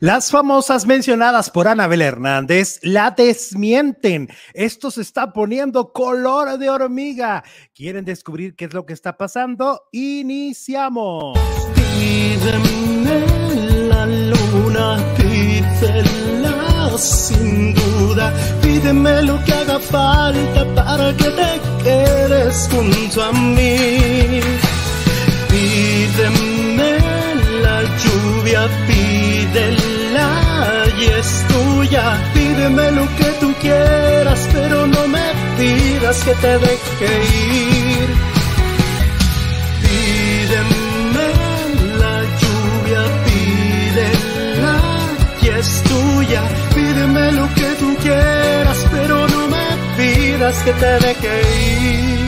Las famosas mencionadas por Anabel Hernández la desmienten. Esto se está poniendo color de hormiga. ¿Quieren descubrir qué es lo que está pasando? Iniciamos. Pídeme la luna, pídela sin duda. Pídeme lo que haga falta para que te quedes junto a mí. Pídeme la lluvia, es tuya. Pídeme lo que tú quieras, pero no me pidas que te deje ir. Pídeme la lluvia, pídela y es tuya. Pídeme lo que tú quieras, pero no me pidas que te deje ir.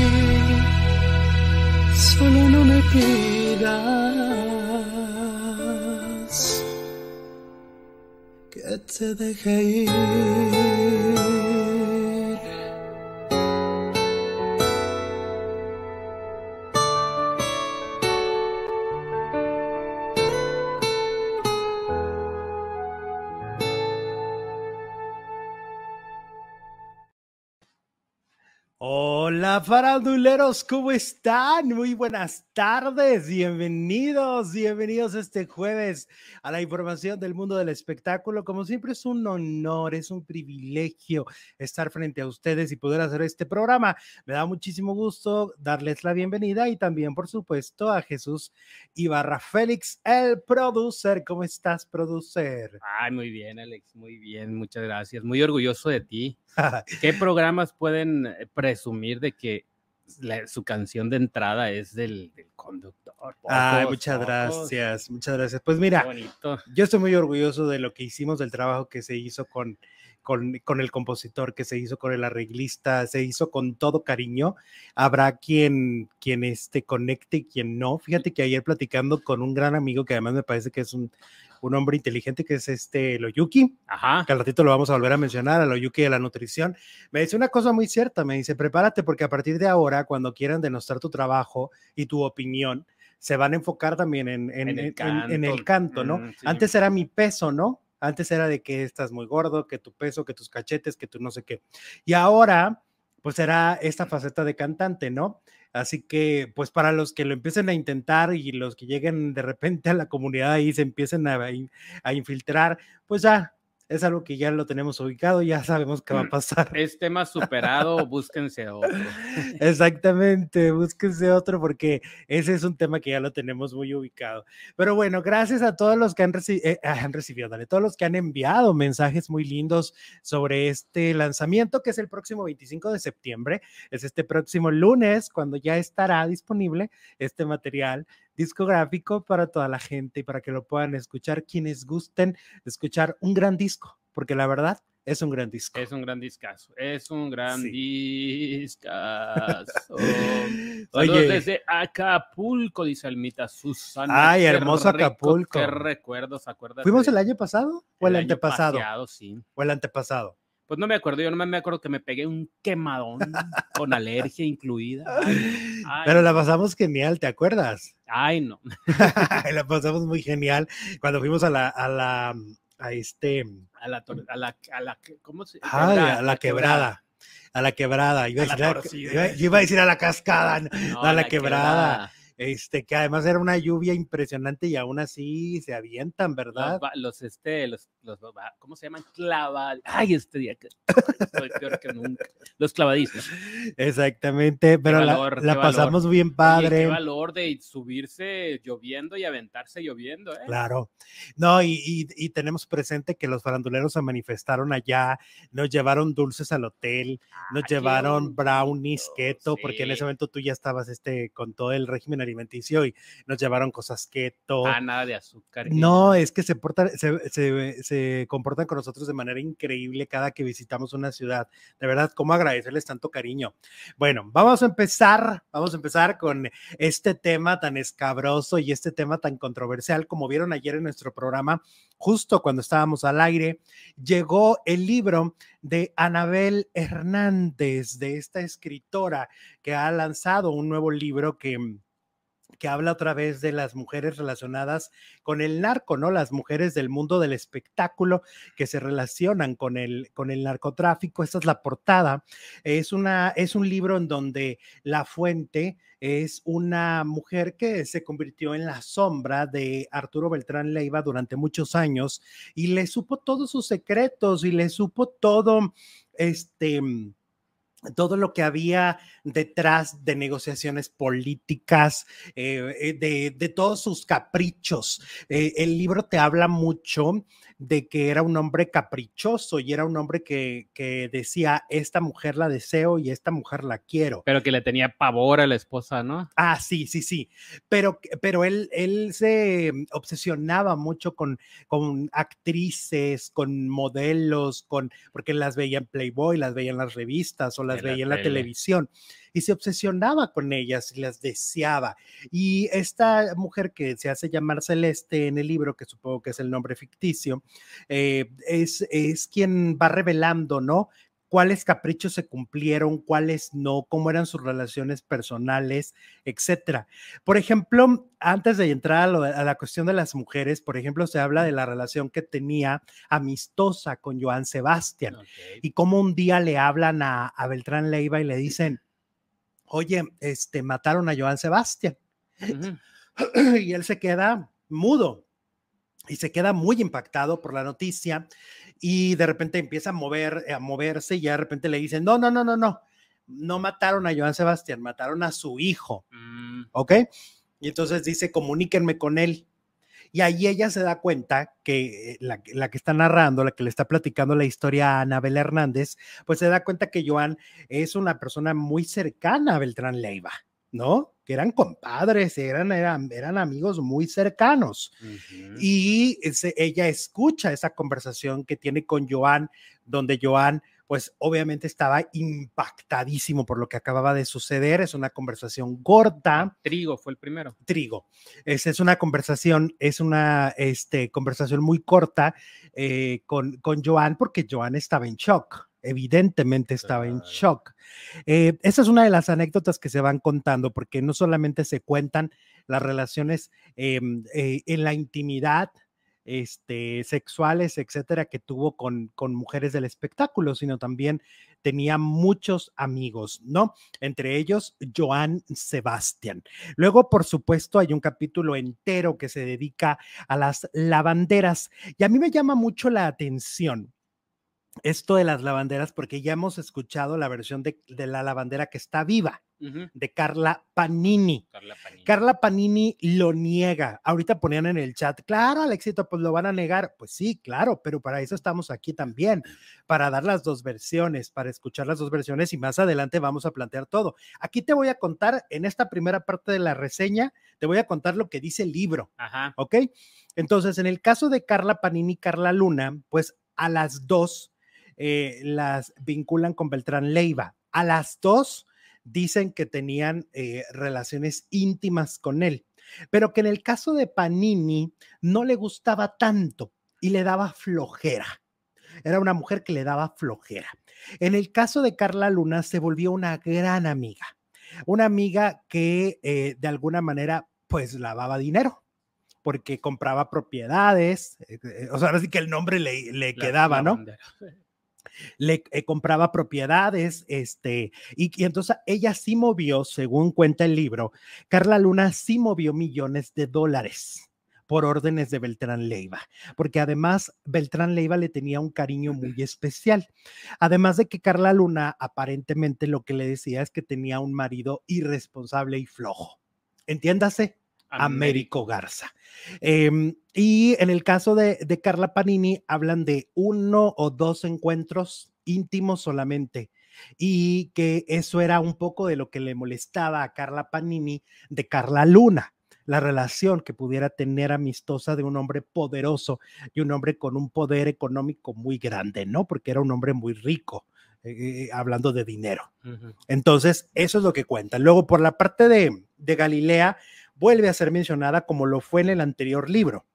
Solo no me pidas que te deje ir. Hola faranduleros, ¿cómo están? Muy buenas tardes, bienvenidos, bienvenidos este jueves a la información del mundo del espectáculo. Como siempre es un honor, es un privilegio estar frente a ustedes y poder hacer este programa. Me da muchísimo gusto darles la bienvenida y también, por supuesto, a Jesús Ibarra Félix, el producer. ¿Cómo estás, producer? Ay, muy bien, Alex, muy bien, muchas gracias. Muy orgulloso de ti. ¿Qué programas pueden eh, presumir de que la- su canción de entrada es del, del conductor? Ay, Pocos, muchas pocos. gracias, muchas gracias. Pues mira, yo estoy muy orgulloso de lo que hicimos, del trabajo que se hizo con, con, con el compositor, que se hizo con el arreglista, se hizo con todo cariño. Habrá quien, quien este, conecte y quien no. Fíjate que ayer platicando con un gran amigo que además me parece que es un, un hombre inteligente, que es este Loyuki, Ajá. que al ratito lo vamos a volver a mencionar, a Loyuki de la nutrición, me dice una cosa muy cierta, me dice, prepárate porque a partir de ahora, cuando quieran denostar tu trabajo y tu opinión, se van a enfocar también en, en- En el en- en el canto. canto, ¿no? Mm, sí. Antes era mi peso, ¿no? Antes era de que estás muy gordo, que tu peso, que tus cachetes, que tu no sé qué. Y ahora, pues será esta faceta de cantante, ¿no? Así que, pues para los que lo empiecen a intentar y los que lleguen de repente a la comunidad ahí se empiecen a, a infiltrar, pues ya es algo que ya lo tenemos ubicado, ya sabemos qué va a pasar. Es tema superado, búsquense otro. Exactamente, búsquense otro porque ese es un tema que ya lo tenemos muy ubicado. Pero bueno, gracias a todos los que han, reci- eh, ah, han recibido, dale, todos los que han enviado mensajes muy lindos sobre este lanzamiento que es el próximo 25 de septiembre, es este próximo lunes cuando ya estará disponible este material discográfico para toda la gente y para que lo puedan escuchar quienes gusten escuchar un gran disco, porque la verdad es un gran disco. Es un gran discazo. Es un gran Sí. discazo. Saludos Oye. desde Acapulco, dice Almita Susana. Ay, hermoso rico, Acapulco. Qué recuerdos, acuerdas? ¿Fuimos el año pasado o el, año antepasado? paseado, sí. O el antepasado. Pues no me acuerdo, yo nomás me acuerdo que me pegué un quemadón con alergia incluida. Ay, ay, Pero la pasamos genial, ¿te acuerdas? ay, no. la pasamos muy genial. Cuando fuimos a la, a la, a este, A la, a la, a la, ¿cómo se ay, quebra- a la quebrada, a la quebrada, iba a, A la decir, a- torcida, iba- a yo iba a decir a la cascada, no, No, a la quebrada, este, que además era una lluvia impresionante y aún así se avientan, Los, ¿verdad? va- los, este, los, los, ¿cómo se llaman? Clavados. Ay, este día que estoy peor que nunca. Los clavadistas. Exactamente, pero la- valor, la, qué valor. pasamos bien Oye, padre. qué valor de subirse lloviendo y aventarse lloviendo, ¿eh? Claro. No, y, y- y tenemos presente que los faranduleros se manifestaron allá, nos llevaron dulces al hotel, nos Ah, qué llevaron brownies keto, porque en ese momento tú ya estabas este, con todo el régimen alimenticio y nos llevaron cosas keto. Ah, nada de azúcar. No, es que se, portan, se, se- se comportan con nosotros de manera increíble cada que visitamos una ciudad. De verdad, ¿cómo agradecerles tanto cariño? Bueno, vamos a empezar, vamos a empezar con este tema tan escabroso y este tema tan controversial, como vieron ayer en nuestro programa, justo cuando estábamos al aire, llegó el libro de Anabel Hernández, de esta escritora que ha lanzado un nuevo libro que que habla otra vez de las mujeres relacionadas con el narco, ¿no? Las mujeres del mundo del espectáculo que se relacionan con el, con el narcotráfico. Esta es la portada. Es, una, es un libro en donde la fuente es una mujer que se convirtió en la sombra de Arturo Beltrán Leiva durante muchos años y le supo todos sus secretos y le supo todo, este todo lo que había detrás de negociaciones políticas, eh, eh, de, todos sus caprichos. Eh, el libro te habla mucho de que era un hombre caprichoso y era un hombre que, que, decía, esta mujer la deseo y esta mujer la quiero. Pero que le tenía pavor a la esposa, ¿no? Ah, sí, sí, sí. Pero, pero él, él se obsesionaba mucho con, con actrices, con modelos, con, porque las veía en Playboy, las veía en las revistas o las veía en la televisión y se obsesionaba con ellas y las deseaba. Y esta mujer que se hace llamar Celeste en el libro, que supongo que es el nombre ficticio, eh, es, es quien va revelando, ¿no? Cuáles caprichos se cumplieron, cuáles no, cómo eran sus relaciones personales, etcétera. Por ejemplo, antes de entrar a, la cuestión de las mujeres, por ejemplo, se habla de la relación que tenía amistosa con Joan Sebastián y cómo un día le hablan a, a Beltrán Leiva y le dicen, oye, este, mataron a Joan Sebastián. Y él se queda mudo y se queda muy impactado por la noticia y de repente empieza a mover, a moverse y ya de repente le dicen, no, no, no, no, no, no mataron a Joan Sebastián, mataron a su hijo. Mm. ¿Ok? Y entonces dice, comuníquenme con él. Y ahí ella se da cuenta que eh, la, que está narrando, la que le está platicando la historia a Anabel Hernández, pues se da cuenta que Joan es una persona muy cercana a Beltrán Leiva, ¿no? Que eran compadres, eran, eran, eran amigos muy cercanos. Y ella escucha esa conversación que tiene con Joan, donde Joan pues obviamente estaba impactadísimo por lo que acababa de suceder. Es una conversación gorda. Trigo fue el primero. Trigo. Es, es una conversación, es una este, conversación muy corta eh, con, con Joan porque Joan estaba en shock evidentemente estaba en shock. Eh, esa es una de las anécdotas que se van contando, porque no solamente se cuentan las relaciones em, eh, en la intimidad este, sexuales, etcétera, que tuvo con, con mujeres del espectáculo, sino también tenía muchos amigos, ¿no? Entre ellos, Joan Sebastián. Luego, por supuesto, hay un capítulo entero que se dedica a las lavanderas y a mí me llama mucho la atención esto de las lavanderas, porque ya hemos escuchado la versión de, la lavandera que está viva, de Carla Panini. Carla Panini. lo niega. Ahorita ponían en el chat, claro, al éxito, pues lo van a negar. Pues sí, claro, pero para eso estamos aquí también, para dar las dos versiones, para escuchar las dos versiones y más adelante vamos a plantear todo. Aquí te voy a contar, en esta primera parte de la reseña, te voy a contar lo que dice el libro. Ajá. ¿Ok? Entonces, en el caso de Carla Panini, Carla Luna, pues a las dos eh, las vinculan con Beltrán Leiva. A las dos dicen que tenían eh, relaciones íntimas con él, pero que en el caso de Panini no le gustaba tanto y le daba flojera. Era una mujer que le daba flojera. En el caso de Carla Luna se volvió una gran amiga, una amiga que eh, de alguna manera pues lavaba dinero porque compraba propiedades, o sea, así que el nombre le, quedaba, ¿no? le eh, compraba propiedades, este, y, y, entonces ella sí movió, según cuenta el libro, Carla Luna sí movió millones de dólares por órdenes de Beltrán Leiva, porque además Beltrán Leiva le tenía un cariño muy especial. Además de que Carla Luna aparentemente lo que le decía es que tenía un marido irresponsable y flojo. Entiéndase, Américo Garza. Em, y en el caso de, de, Carla Panini, hablan de uno o dos encuentros íntimos solamente. Y que eso era un poco de lo que le molestaba a Carla Panini de Carla Luna, la relación que pudiera tener amistosa de un hombre poderoso y un hombre con un poder económico muy grande, ¿no? Porque era un hombre muy rico. Eh, eh, hablando de dinero. Entonces, eso es lo que cuenta. Luego, por la parte de, de Galilea, vuelve a ser mencionada como lo fue en el anterior libro.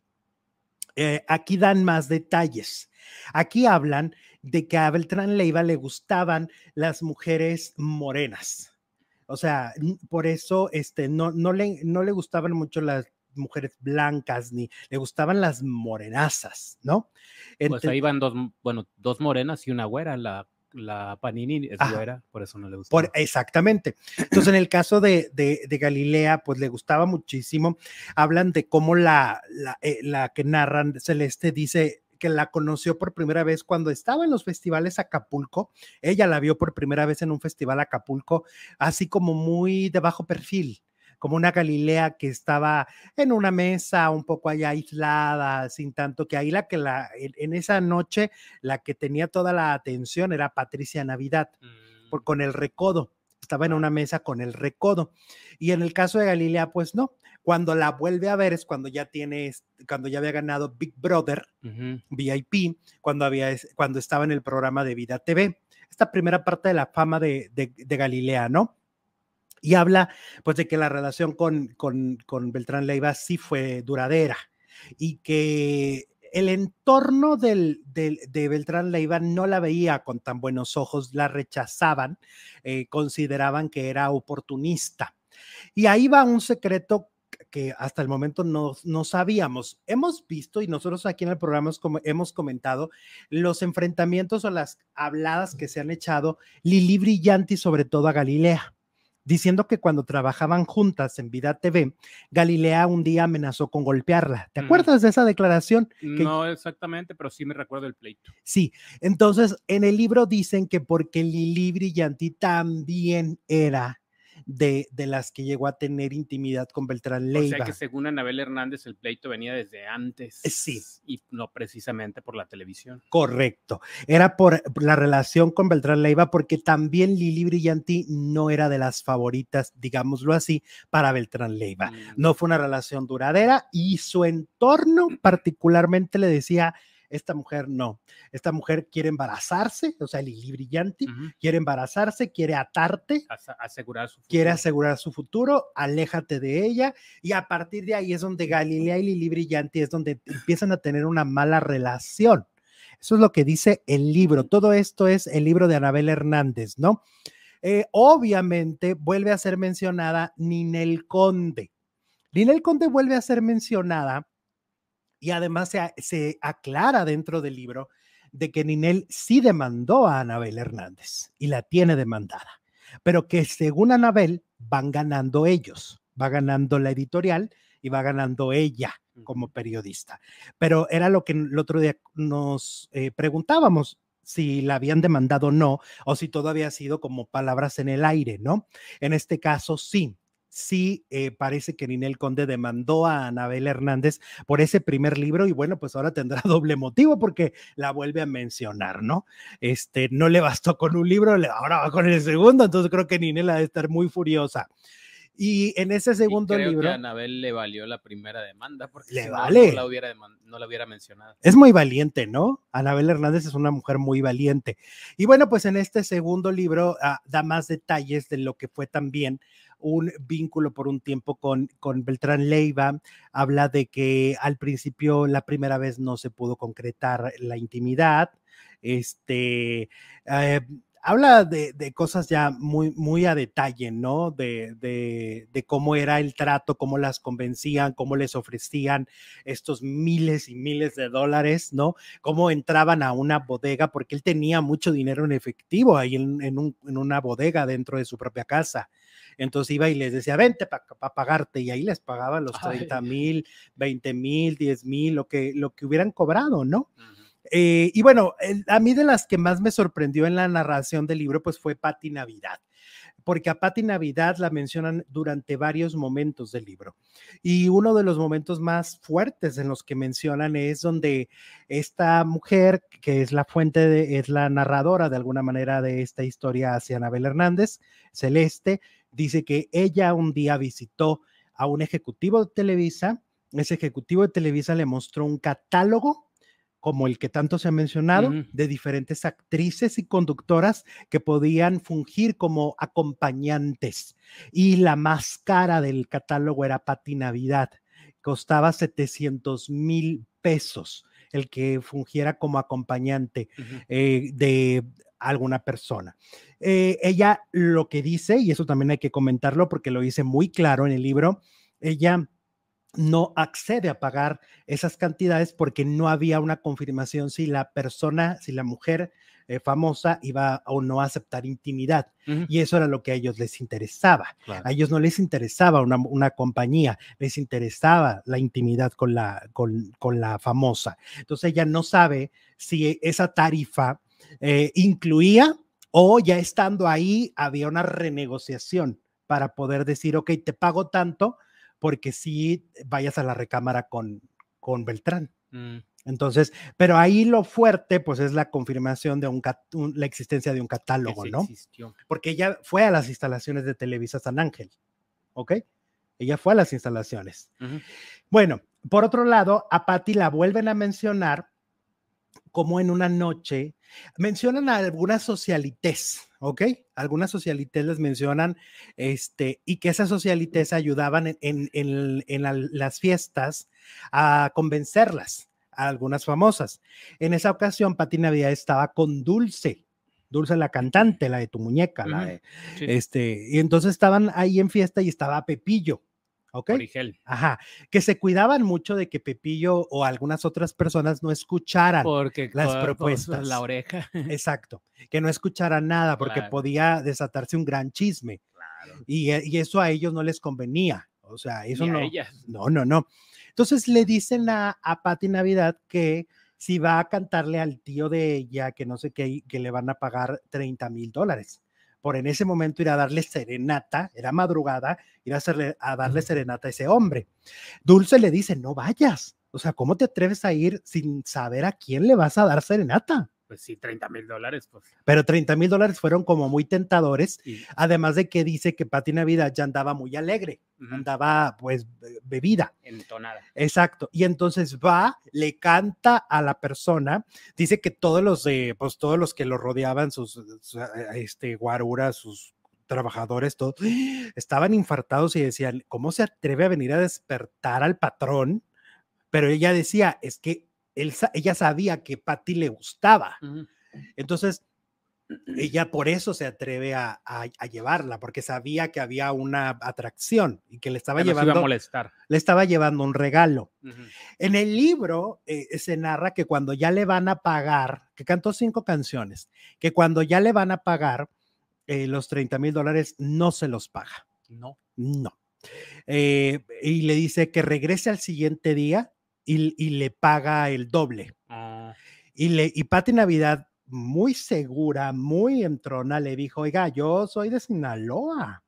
Eh, aquí dan más detalles. Aquí hablan de que a Beltrán Leiva le gustaban las mujeres morenas. O sea, por eso este, no, no, le, no le gustaban mucho las mujeres blancas ni le gustaban las morenazas, ¿no? pues ahí van dos, bueno, dos morenas y una güera, la la Panini güera, por eso no le gusta. exactamente. Entonces, en el caso de, de, Galilea, pues le gustaba muchísimo. Hablan de cómo la, la, eh, la, que narran, Celeste, dice que la conoció por primera vez cuando estaba en los festivales Acapulco. Ella la vio por primera vez en un festival Acapulco, así como muy de bajo perfil como una Galilea que estaba en una mesa un poco allá aislada, sin tanto que ahí la que la, en, esa noche la que tenía toda la atención era Patricia Navidad, por, mm. con el recodo, estaba en una mesa con el recodo. Y en el caso de Galilea, pues no, cuando la vuelve a ver es cuando ya tiene, cuando ya había ganado Big Brother, VIP, cuando, había, cuando estaba en el programa de Vida TV. Esta primera parte de la fama de, de Galilea, ¿no? Y habla pues de que la relación con, con, Beltrán Leiva sí fue duradera y que el entorno del, de Beltrán Leiva no la veía con tan buenos ojos, la rechazaban, eh, consideraban que era oportunista. Y ahí va un secreto que hasta el momento no, no sabíamos. Hemos visto y nosotros aquí en el programa hemos comentado los enfrentamientos o las habladas que se han echado Lili Brillanti sobre todo a Galilea diciendo que cuando trabajaban juntas en Vida TV, Galilea un día amenazó con golpearla. ¿Te acuerdas de esa declaración? No exactamente, pero sí me recuerdo el pleito. Sí, entonces en el libro dicen que porque Lili Brillanti también era de, de, las que llegó a tener intimidad con Beltrán Leiva. O sea que según Anabel Hernández el pleito venía desde antes. Sí. Y no precisamente por la televisión. Correcto. Era por la relación con Beltrán Leiva porque también Lili Brillanti no era de las favoritas, digámoslo así, para Beltrán Leiva. Mm. No fue una relación duradera y su entorno particularmente le decía, esta mujer no. Esta mujer quiere embarazarse, o sea, Lili Brillante, quiere embarazarse, quiere atarte, asegurar su quiere asegurar su futuro, aléjate de ella y a partir de ahí es donde Galilea y Lili Brillante es donde empiezan a tener una mala relación. Eso es lo que dice el libro. Todo esto es el libro de Anabel Hernández, ¿no? Eh, obviamente vuelve a ser mencionada Ninel Conde. Ninel Conde vuelve a ser mencionada y además se, aclara dentro del libro de que Ninel sí demandó a Anabel Hernández y la tiene demandada, pero que según Anabel van ganando ellos, va ganando la editorial y va ganando ella como periodista. Pero era lo que el otro día nos eh, preguntábamos, si la habían demandado o no, o si todo había sido como palabras en el aire, ¿no? En este caso, sí, sí eh, parece que Ninel Conde demandó a Anabel Hernández por ese primer libro y bueno, pues ahora tendrá doble motivo porque la vuelve a mencionar, ¿no? Este, no le bastó con un libro, ahora va con el segundo, entonces creo que Ninel ha de estar muy furiosa. Y en ese segundo libro. Que a Anabel le valió la primera demanda porque le vale. no, la hubiera no la hubiera mencionado. Es muy valiente, ¿no? Anabel Hernández es una mujer muy valiente. Y bueno, pues en este segundo libro ah, da más detalles de lo que fue también un vínculo por un tiempo con, con Beltrán Leiva, habla de que al principio la primera vez no se pudo concretar la intimidad, este, eh, habla de, cosas ya muy, muy a detalle, ¿no? De, de, cómo era el trato, cómo las convencían, cómo les ofrecían estos miles y miles de dólares, ¿no? Cómo entraban a una bodega, porque él tenía mucho dinero en efectivo ahí en, en una bodega dentro de su propia casa. Entonces iba y les decía, vente para pagarte, y ahí les pagaba los 30 mil, 20 mil, 10 mil, lo que, lo que hubieran cobrado, ¿no? Eh, y bueno, a mí de las que más me sorprendió en la narración del libro, pues fue Patti Navidad porque a Patti Navidad la mencionan durante varios momentos del libro. Y uno de los momentos más fuertes en los que mencionan es donde esta mujer, que es la fuente, de, es la narradora de alguna manera de esta historia hacia Anabel Hernández, Celeste, dice que ella un día visitó a un ejecutivo de Televisa, ese ejecutivo de Televisa le mostró un catálogo como el que tanto se ha mencionado, de diferentes actrices y conductoras que podían fungir como acompañantes. Y la más cara del catálogo era Pati Navidad, costaba 700 mil pesos el que fungiera como acompañante eh, de alguna persona. Eh, ella lo que dice, y eso también hay que comentarlo porque lo dice muy claro en el libro, ella no accede a pagar esas cantidades porque no había una confirmación si la persona, si la mujer eh, famosa iba o no a aceptar intimidad. Y eso era lo que a ellos les interesaba. A ellos no les interesaba una, compañía, les interesaba la intimidad con la, con, con, la famosa. Entonces ella no sabe si esa tarifa eh, incluía o ya estando ahí había una renegociación para poder decir, ok, te pago tanto porque si vayas a la recámara con, con Beltrán. Mm. Entonces, pero ahí lo fuerte, pues es la confirmación de un, la existencia de un catálogo, ¿no? Porque ella fue a las instalaciones de Televisa San Ángel, ¿ok? Ella fue a las instalaciones. Bueno, por otro lado, a Patty la vuelven a mencionar como en una noche, mencionan algunas socialites, ¿ok? Algunas socialites les mencionan, este, y que esas socialites ayudaban en, en, las fiestas a convencerlas a algunas famosas. En esa ocasión, Pati Navidad estaba con Dulce, Dulce la cantante, la de tu muñeca, la de, este, y entonces estaban ahí en fiesta y estaba Pepillo. ¿Ok? Ajá, que se cuidaban mucho de que Pepillo o algunas otras personas no escucharan porque las propuestas. La oreja. Exacto, que no escucharan nada porque podía desatarse un gran chisme. Claro. Y, y, eso a ellos no les convenía. O sea, eso no. No, no, no. Entonces le dicen a, a Patti Navidad que si va a cantarle al tío de ella, que no sé qué, que le van a pagar 30 mil dólares. Por en ese momento ir a darle serenata, era madrugada, ir a, hacerle, a darle serenata a ese hombre. Dulce le dice, no vayas. O sea, ¿cómo te atreves a ir sin saber a quién le vas a dar serenata? Pues sí, 30 mil dólares. Pues. Pero 30 mil dólares fueron como muy tentadores, además de que dice que Pati Navidad ya andaba muy alegre, andaba pues bebida. Entonada. Exacto. Y entonces va, le canta a la persona, dice que todos los, eh, pues todos los que lo rodeaban, sus, este, guaruras, sus trabajadores, todos, estaban infartados y decían, ¿cómo se atreve a venir a despertar al patrón? Pero ella decía, es que ella sabía que Patty le gustaba. Entonces, ella por eso se atreve a, llevarla, porque sabía que había una atracción y que le estaba llevando. a molestar. Le estaba llevando un regalo. En el libro eh, se narra que cuando ya le van a pagar, que cantó cinco canciones, que cuando ya le van a pagar eh, los 30 mil dólares, no se los paga. No. No. Eh, y le dice que regrese al siguiente día y, le paga el doble. Ah. Y, le, y Pati Navidad, muy segura, muy entrona, le dijo, oiga, yo soy de Sinaloa.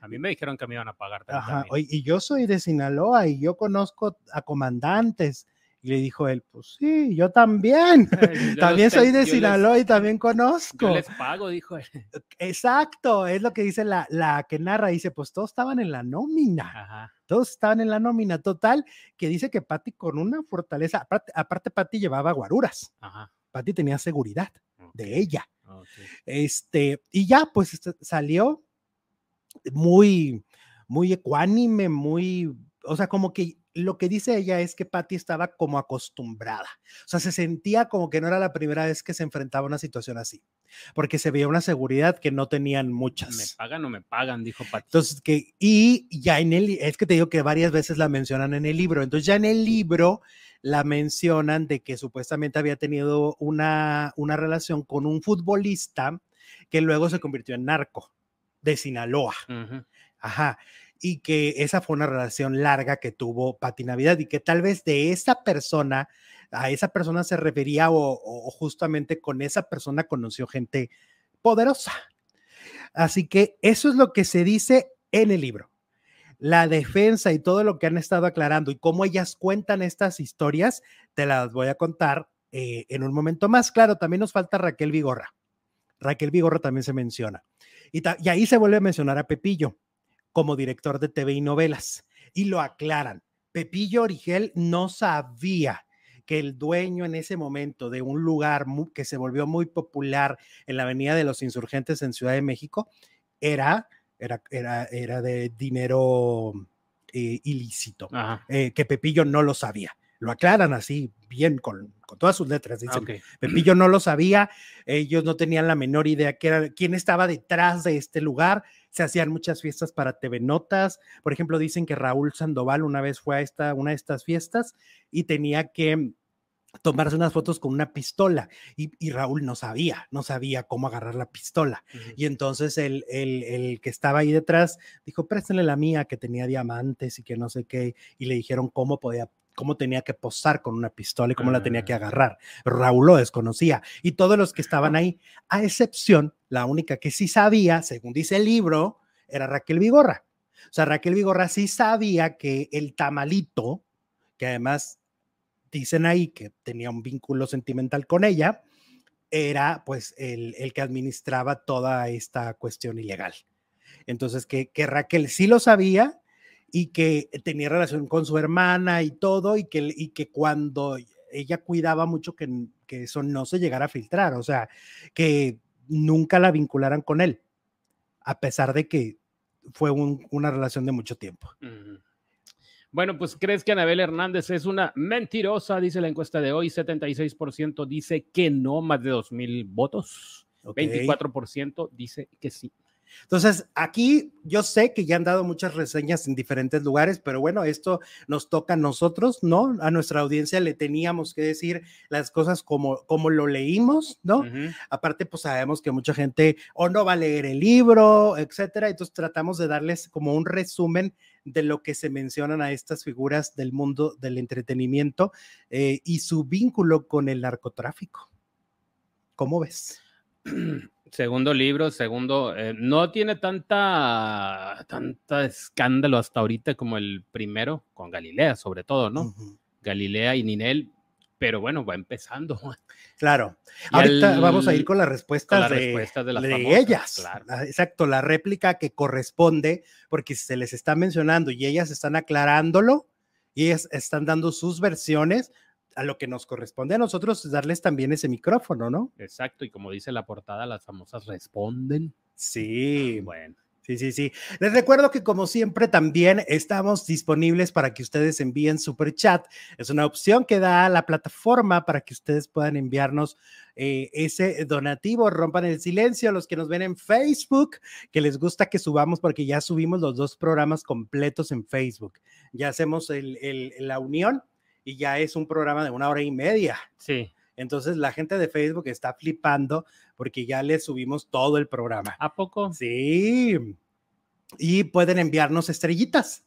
A mí me dijeron que me iban a pagar. Ajá, y yo soy de Sinaloa y yo conozco a comandantes y le dijo él, pues sí, yo también. también soy de Sinaloa y también conozco. Yo les pago, dijo él. Exacto, es lo que dice la, la que narra. Dice, pues todos estaban en la nómina. Todos estaban en la nómina. Total, que dice que Patti con una fortaleza, aparte, aparte Patti llevaba guaruras. Ajá. Patti tenía seguridad de ella. Este, y ya, pues este, salió muy, muy ecuánime, muy, o sea, como que lo que dice ella es que Patty estaba como acostumbrada. O sea, se sentía como que no era la primera vez que se enfrentaba a una situación así, porque se veía una seguridad que no tenían muchas. Me pagan o me pagan, dijo Patty. Entonces, que, y ya en el, es que te digo que varias veces la mencionan en el libro. Entonces, ya en el libro la mencionan de que supuestamente había tenido una, una relación con un futbolista que luego se convirtió en narco de Sinaloa. Ajá y que esa fue una relación larga que tuvo Pati Navidad y que tal vez de esa persona, a esa persona se refería o, justamente con esa persona conoció gente poderosa. Así que eso es lo que se dice en el libro. La defensa y todo lo que han estado aclarando y cómo ellas cuentan estas historias, te las voy a contar eh, en un momento más. Claro, también nos falta Raquel Vigorra. Raquel Vigorra también se menciona. Y, y ahí se vuelve a mencionar a Pepillo como director de TV y novelas. Y lo aclaran. Pepillo Origel no sabía que el dueño en ese momento de un lugar que se volvió muy popular en la Avenida de los Insurgentes en Ciudad de México era, era, era, era de dinero eh, ilícito, eh, que Pepillo no lo sabía. lo aclaran así, bien, con, con todas sus letras. Dicen, Ok. Pepillo no lo sabía, ellos no tenían la menor idea que era, quién estaba detrás de este lugar. Se hacían muchas fiestas para TV Notas. Por ejemplo, dicen que Raúl Sandoval una vez fue a esta, una de estas fiestas y tenía que tomarse unas fotos con una pistola y, y Raúl no sabía, no sabía cómo agarrar la pistola. Y entonces el, el, el que estaba ahí detrás dijo, préstenle la mía que tenía diamantes y que no sé qué, y le dijeron cómo podía cómo tenía que posar con una pistola y cómo la tenía que Ah. agarrar. Raúl lo desconocía y todos los que estaban ahí, a excepción, la única que sí sabía, según dice el libro, era Raquel Vigorra. O sea, Raquel Vigorra sí sabía que el tamalito, que además dicen ahí que tenía un vínculo sentimental con ella, era pues el, el que administraba toda esta cuestión ilegal. Entonces, que, que Raquel sí lo sabía y que tenía relación con su hermana y todo, y que, y que cuando ella cuidaba mucho que, que eso no se llegara a filtrar, o sea, que nunca la vincularan con él, a pesar de que fue un- una relación de mucho tiempo. Bueno, pues crees que Anabel Hernández es una mentirosa, dice la encuesta de hoy. 76% dice que no, más de 2.000 votos. ¿ok? 24% dice que sí. Entonces, aquí yo sé que ya han dado muchas reseñas en diferentes lugares, pero bueno, esto nos toca a nosotros, ¿no? A nuestra audiencia le teníamos que decir las cosas como, como lo leímos, ¿no? Aparte, pues sabemos que mucha gente o no va a leer el libro, etcétera. Entonces tratamos de darles como un resumen de lo que se mencionan a estas figuras del mundo del entretenimiento eh, y su vínculo con el narcotráfico. ¿Cómo ves? Segundo libro, segundo, eh, no tiene tanta, tanta escándalo hasta ahorita como el primero, con Galilea sobre todo, ¿no? Galilea y Ninel, pero bueno, va empezando. Claro. Y Ahorita al- vamos a ir con las respuestas, las de, respuestas de las de famosas, ellas. claro. Ah, Exacto, la réplica que corresponde, porque se les está mencionando y ellas están aclarándolo y ellas están dando sus versiones a lo que nos corresponde a nosotros es darles también ese micrófono, ¿no? Exacto, y como dice la portada, las famosas responden. Sí, Bueno, Sí, sí, sí. Les recuerdo que como siempre también estamos disponibles para que ustedes envíen super chat. Es una opción que da la plataforma para que ustedes puedan enviarnos eh, ese donativo. Rompan el silencio. Los que nos ven en Facebook, que les gusta que subamos porque ya subimos los dos programas completos en Facebook. Ya hacemos el- el- la unión y ya es un programa de una hora y media. sí. Entonces la gente de Facebook está flipando porque ya les subimos todo el programa. ¿A poco? Sí. Y pueden enviarnos estrellitas.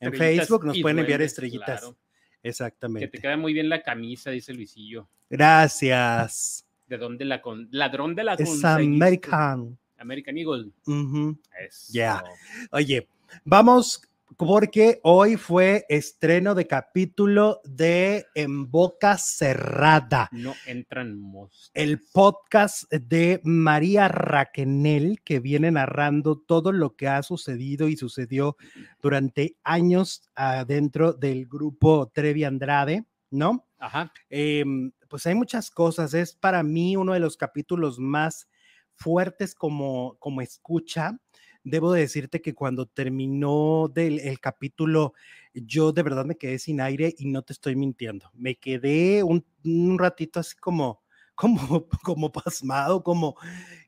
En Facebook nos pueden enviar estrellitas. claro. Que Exactamente. te queda muy bien la camisa, dice Luisillo. Gracias. ¿De dónde la con... ladrón de la Es? American. American Eagle. Ujú. Eso. Ya. Oye, vamos porque hoy fue estreno de capítulo de En Boca Cerrada. No entran moscas. el podcast de María Raquenel, que viene narrando todo lo que ha sucedido y sucedió durante años dentro del grupo Trevi Andrade, ¿no? Ajá. Em, pues hay muchas cosas. Es para mí uno de los capítulos más fuertes como, como escucha. Debo de decirte que cuando terminó del, el capítulo, yo de verdad me quedé sin aire y no te estoy mintiendo. Me quedé un, un ratito así como, como, como pasmado, como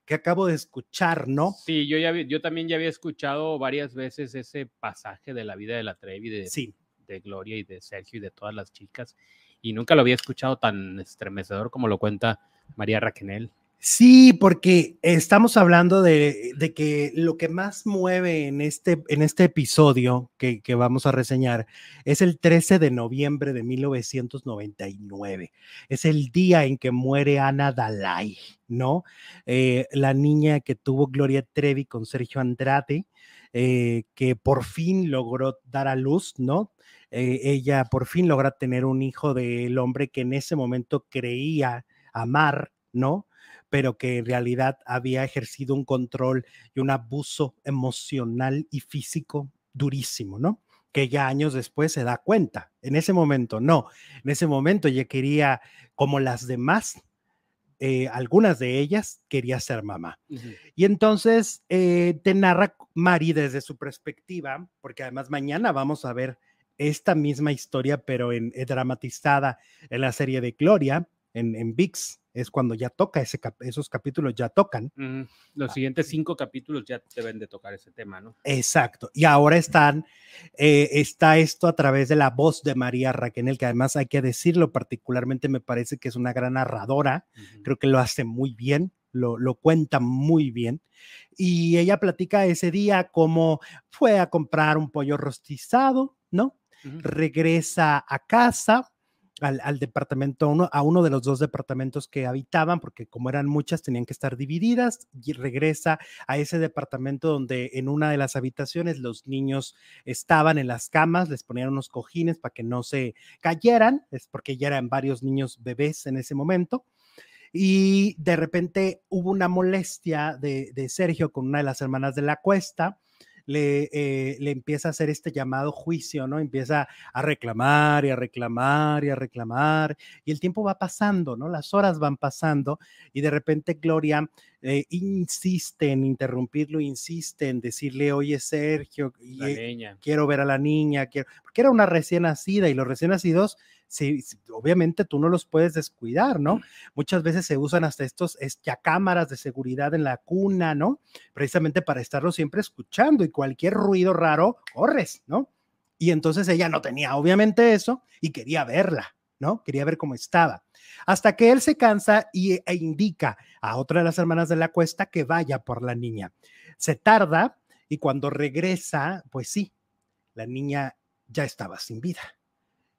que acabo de escuchar, ¿no? Sí, yo, ya, yo también ya había escuchado varias veces ese pasaje de la vida de la Trevi, de, Sí, de Gloria y de Sergio y de todas las chicas, y nunca lo había escuchado tan estremecedor como lo cuenta María Raquenel. Sí, porque estamos hablando de, que lo que más mueve en este, en este episodio que, que vamos a reseñar es el 13 de noviembre de 1999. Es el día en que muere Ana Dalai, ¿no? Eh, la niña que tuvo Gloria Trevi con Sergio Andrade, eh, que por fin logró dar a luz, ¿no? Eh, ella por fin logra tener un hijo del hombre que en ese momento creía amar, ¿no? Pero que en realidad había ejercido un control y un abuso emocional y físico durísimo, ¿no? Que ya años después se da cuenta. En ese momento, no. En ese momento ella quería, como las demás, eh, algunas de ellas, quería ser mamá. Y entonces eh, te narra Mari desde su perspectiva, porque además mañana vamos a ver esta misma historia, pero en, eh, dramatizada en la serie de Gloria, en, en VIX, es cuando ya toca ese esos capítulos, ya tocan. Los ah, siguientes cinco capítulos ya deben de tocar ese tema, ¿no? Exacto. Y ahora están, eh, está esto a través de la voz de María Raquel, que además hay que decirlo, particularmente me parece que es una gran narradora, creo que lo hace muy bien. Lo, lo, cuenta muy bien. Y ella platica ese día cómo fue a comprar un pollo rostizado, ¿no? Regresa a casa, al, departamento, uno, a uno de los dos departamentos que habitaban, porque como eran muchas, tenían que estar divididas, y regresa a ese departamento donde en una de las habitaciones los niños estaban en las camas, les ponían unos cojines para que no se cayeran, es porque ya eran varios niños bebés en ese momento. Y de repente hubo una molestia de, de Sergio con una de las hermanas de la cuesta, le, eh, le empieza a hacer este llamado juicio, ¿no? Empieza a reclamar y a reclamar y a reclamar y el tiempo va pasando, ¿no? Las horas van pasando y de repente Gloria eh, insiste en interrumpirlo, insiste en decirle, oye Sergio, eh, quiero ver a la niña, quiero, porque era una recién nacida y los recién nacidos sí, obviamente tú no los puedes descuidar, ¿no? Muchas veces se usan hasta estos ya cámaras de seguridad en la cuna, ¿no? Precisamente para estarlo siempre escuchando y cualquier ruido raro, corres, ¿no? Y entonces ella no tenía obviamente eso y quería verla, ¿no? Quería ver cómo estaba. Hasta que él se cansa y, e indica a otra de las hermanas de la cuesta que vaya por la niña. Se tarda y cuando regresa, pues sí, la niña ya estaba sin vida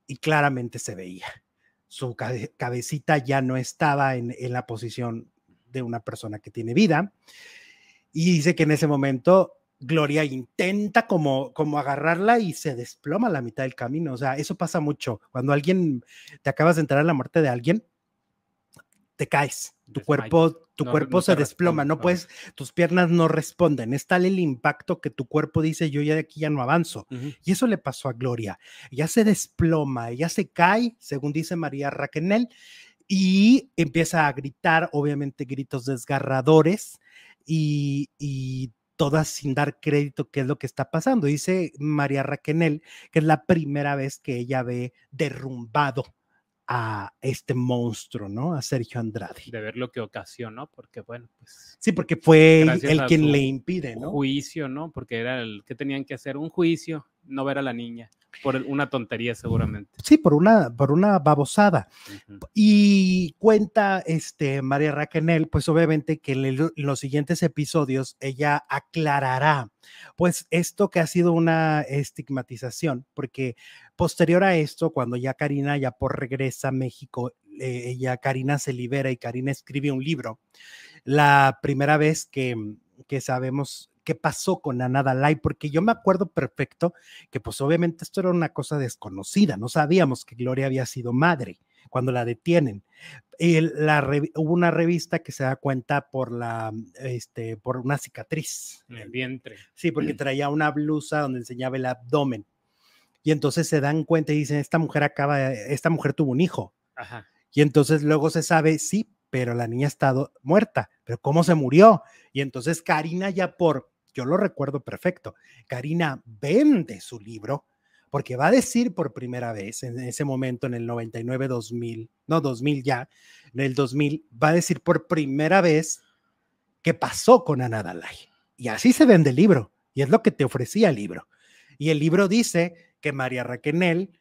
y claramente se veía. Su cabecita ya no estaba en, la posición de una persona que tiene vida. Y dice que en ese momento Gloria intenta como, como agarrarla y se desploma a la mitad del camino. O sea, eso pasa mucho. Cuando alguien te acabas de enterar en la muerte de alguien, te caes, tu cuerpo, tu cuerpo se desploma, no puedes, tus piernas no responden, es tal el impacto que tu cuerpo dice, yo ya de aquí ya no avanzo. Y eso le pasó a Gloria, ella se desploma, ella se cae, según dice María Raquenel, y empieza a gritar, obviamente gritos desgarradores, y, y todas sin dar crédito qué es lo que está pasando. Dice María Raquenel que es la primera vez que ella ve derrumbado a este monstruo, ¿no? A Sergio Andrade. De ver lo que ocasionó, porque bueno, pues. Sí, porque fue el, quien le impide, ¿no? Juicio, ¿no? Porque era el que tenían que hacer un juicio, no ver a la niña, por una tontería seguramente. Sí, por una, por una babosada. Y cuenta este María Raquel, pues obviamente que en, los siguientes episodios ella aclarará, pues esto que ha sido una estigmatización, porque Posterior a esto, cuando ya Karina ya por regresa a México, eh, ella Karina se libera y Karina escribe un libro. La primera vez que, que sabemos qué pasó con Ana Dalai, porque yo me acuerdo perfecto que pues obviamente esto era una cosa desconocida, no sabíamos que Gloria había sido madre cuando la detienen. la, hubo una revista que se da cuenta por la, este, por una cicatriz. En el vientre. Sí, porque traía una blusa donde enseñaba el abdomen y entonces se dan cuenta y dicen, esta mujer acaba, esta mujer tuvo un hijo. Y entonces luego se sabe, sí, pero la niña ha estado muerta, pero ¿cómo se murió? Y entonces Karina ya por, yo lo recuerdo perfecto, Karina vende su libro porque va a decir por primera vez en ese momento, en el 99, 2000, no 2000 ya, en el 2000, va a decir por primera vez qué pasó con Ana Dalai. Y así se vende el libro, y es lo que te ofrecía el libro. Y el libro dice que María Raquenel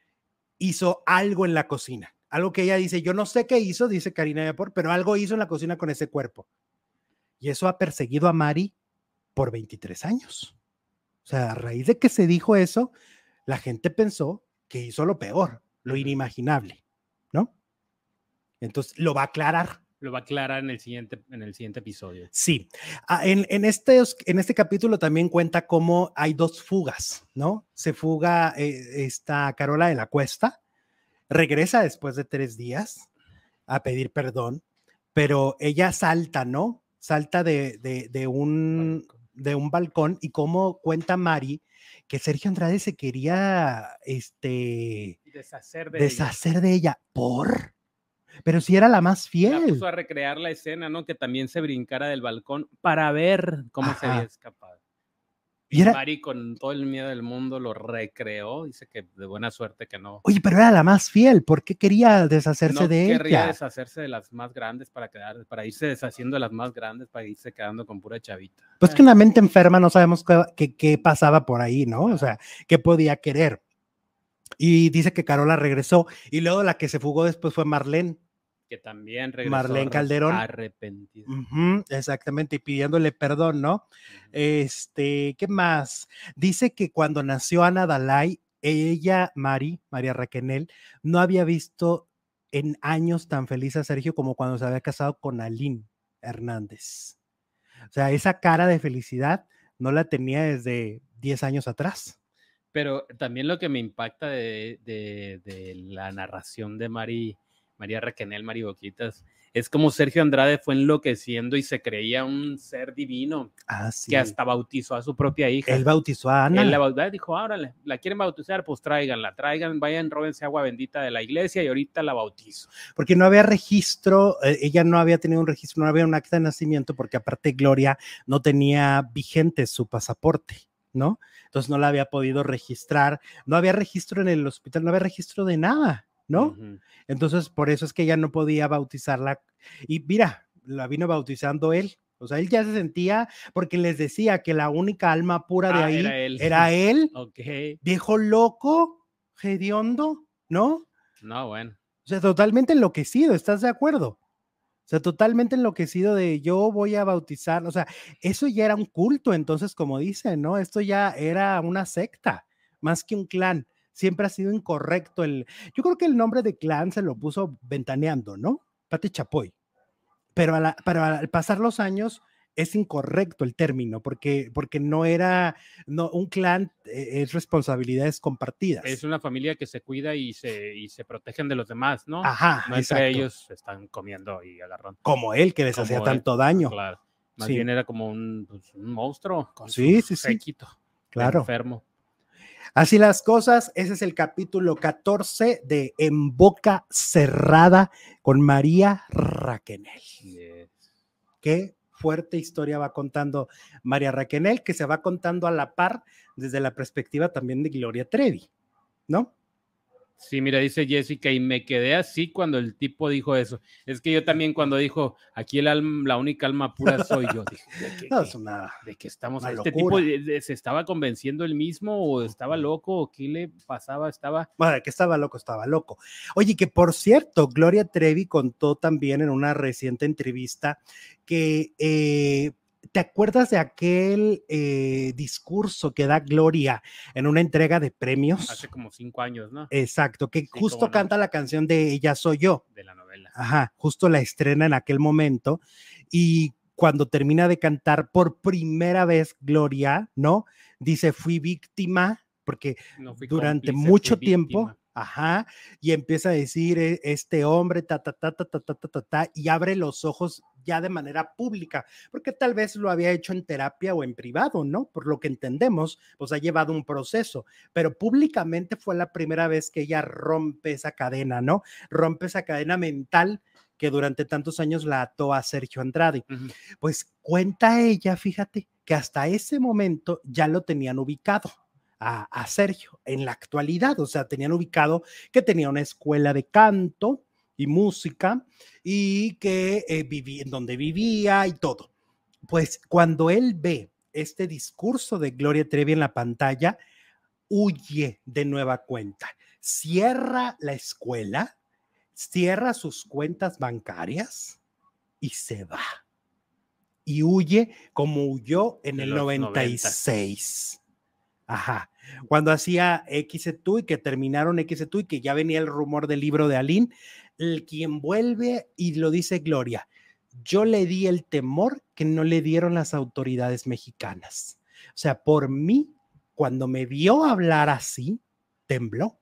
hizo algo en la cocina. Algo que ella dice, yo no sé qué hizo, dice Karina Yapor, pero algo hizo en la cocina con ese cuerpo. Y eso ha perseguido a Mari por 23 años. O sea, a raíz de que se dijo eso, la gente pensó que hizo lo peor, lo inimaginable, ¿no? Entonces lo va a aclarar lo va a aclarar en el siguiente, en el siguiente episodio. Sí, ah, en, en, este, en este capítulo también cuenta cómo hay dos fugas, ¿no? Se fuga eh, esta Carola de la Cuesta, regresa después de tres días a pedir perdón, pero ella salta, ¿no? Salta de, de, un, de un balcón y como cuenta Mari que Sergio Andrade se quería este, deshacer de deshacer ella. de ella. ¿Por? Pero si era la más fiel. La puso a recrear la escena, ¿no? Que también se brincara del balcón para ver cómo se había escapado. Y era... Mari con todo el miedo del mundo lo recreó, dice que de buena suerte que no. Oye, pero era la más fiel, ¿por qué quería deshacerse de ella? quería deshacerse de las más grandes para quedar, para irse deshaciendo de las más grandes, para irse quedando con pura chavita. Pues que una mente enferma no sabemos qué, qué pasaba por ahí, ¿no? O sea, qué podía querer. Y dice que Carola regresó y luego la que se fugó después fue Marlene que también regresó Marlene Calderón arrepentido. exactamente, y pidiéndole perdón, ¿no? Este, ¿qué más? Dice que cuando nació Ana Dalai, ella, Mari, María Raquenel, no había visto en años tan feliz a Sergio como cuando se había casado con Aline Hernández. O sea, esa cara de felicidad no la tenía desde 10 años atrás. Pero también lo que me impacta de, de la narración de Mari María Raquenel, Mari Boquitas. Es como Sergio Andrade fue enloqueciendo y se creía un ser divino ah, que hasta bautizó a su propia hija. Él bautizó a Ana. Él la bautizó, dijo, órale, la quieren bautizar, pues tráiganla, traigan, vayan, róbense agua bendita de la iglesia y ahorita la bautizo. Porque no había registro, eh, ella no había tenido un registro, no había un acta de nacimiento, porque aparte Gloria no tenía vigente su pasaporte, ¿no? Entonces no la había podido registrar, no había registro en el hospital, no había registro de nada. ¿No? Entonces, por eso es que ella no podía bautizarla. Y mira, la vino bautizando él. O sea, él ya se sentía, porque les decía que la única alma pura de ah, ahí era él. Era él. Viejo loco, hediondo, ¿no? No, bueno. O sea, totalmente enloquecido, ¿estás de acuerdo? O sea, totalmente enloquecido de yo voy a bautizar, o sea, eso ya era un culto, entonces, como dicen, ¿no? Esto ya era una secta, más que un clan siempre ha sido incorrecto el, yo creo que el nombre de clan se lo puso ventaneando, ¿no? Pati Chapoy. Pero, al pasar los años es incorrecto el término, porque, porque no era, no, un clan eh, es responsabilidades compartidas. Es una familia que se cuida y se, y se protegen de los demás, ¿no? Ajá. No entre ellos están comiendo y agarrando. Como él, que les hacía tanto daño. Claro. Más bien era como un, pues, monstruo. Con sí, sí, sí. Claro. Enfermo. Así las cosas, ese es el capítulo 14 de En Boca Cerrada con María Raquenel. Qué fuerte historia va contando María Raquenel, que se va contando a la par desde la perspectiva también de Gloria Trevi, ¿no? Sí, mira, dice Jessica, y me quedé así cuando el tipo dijo eso. Es que yo también cuando dijo, aquí el alma, la única alma pura soy yo, dije, ¿de no, es una, de que estamos, este tipo se estaba convenciendo él mismo o estaba loco o qué le pasaba, estaba... Bueno, que estaba loco, estaba loco. Oye, que por cierto, Gloria Trevi contó también en una reciente entrevista que... Eh, ¿Te acuerdas de aquel eh, discurso que da Gloria en una entrega de premios? Hace como cinco años, ¿no? Exacto, que justo canta la canción de Ella Soy Yo. De la novela. Ajá, justo la estrena en aquel momento. Y cuando termina de cantar por primera vez Gloria, ¿no? Dice, fui víctima, porque durante mucho tiempo... Ajá, y empieza a decir e, este hombre, ta, ta, ta, ta, ta, ta, ta, ta, y abre los ojos ya de manera pública, porque tal vez lo había hecho en terapia o en privado, ¿no? Por lo que entendemos, pues ha llevado un proceso, pero públicamente fue la primera vez que ella rompe esa cadena, ¿no? Rompe esa cadena mental que durante tantos años la ató a Sergio Andrade. Pues cuenta ella, fíjate, que hasta ese momento ya lo tenían ubicado. A, a, Sergio en la actualidad, o sea, tenían ubicado que tenía una escuela de canto, y música y que eh, vivía en donde vivía y todo. Pues cuando él ve este discurso de Gloria Trevi en la pantalla, huye de nueva cuenta, cierra la escuela, cierra sus cuentas bancarias y se va. Y huye como huyó en el 96. Ajá. Cuando hacía X y que terminaron X y que ya venía el rumor del libro de Aline, el quien vuelve y lo dice Gloria, yo le di el temor que no le dieron las autoridades mexicanas. O sea, por mí, cuando me vio hablar así, tembló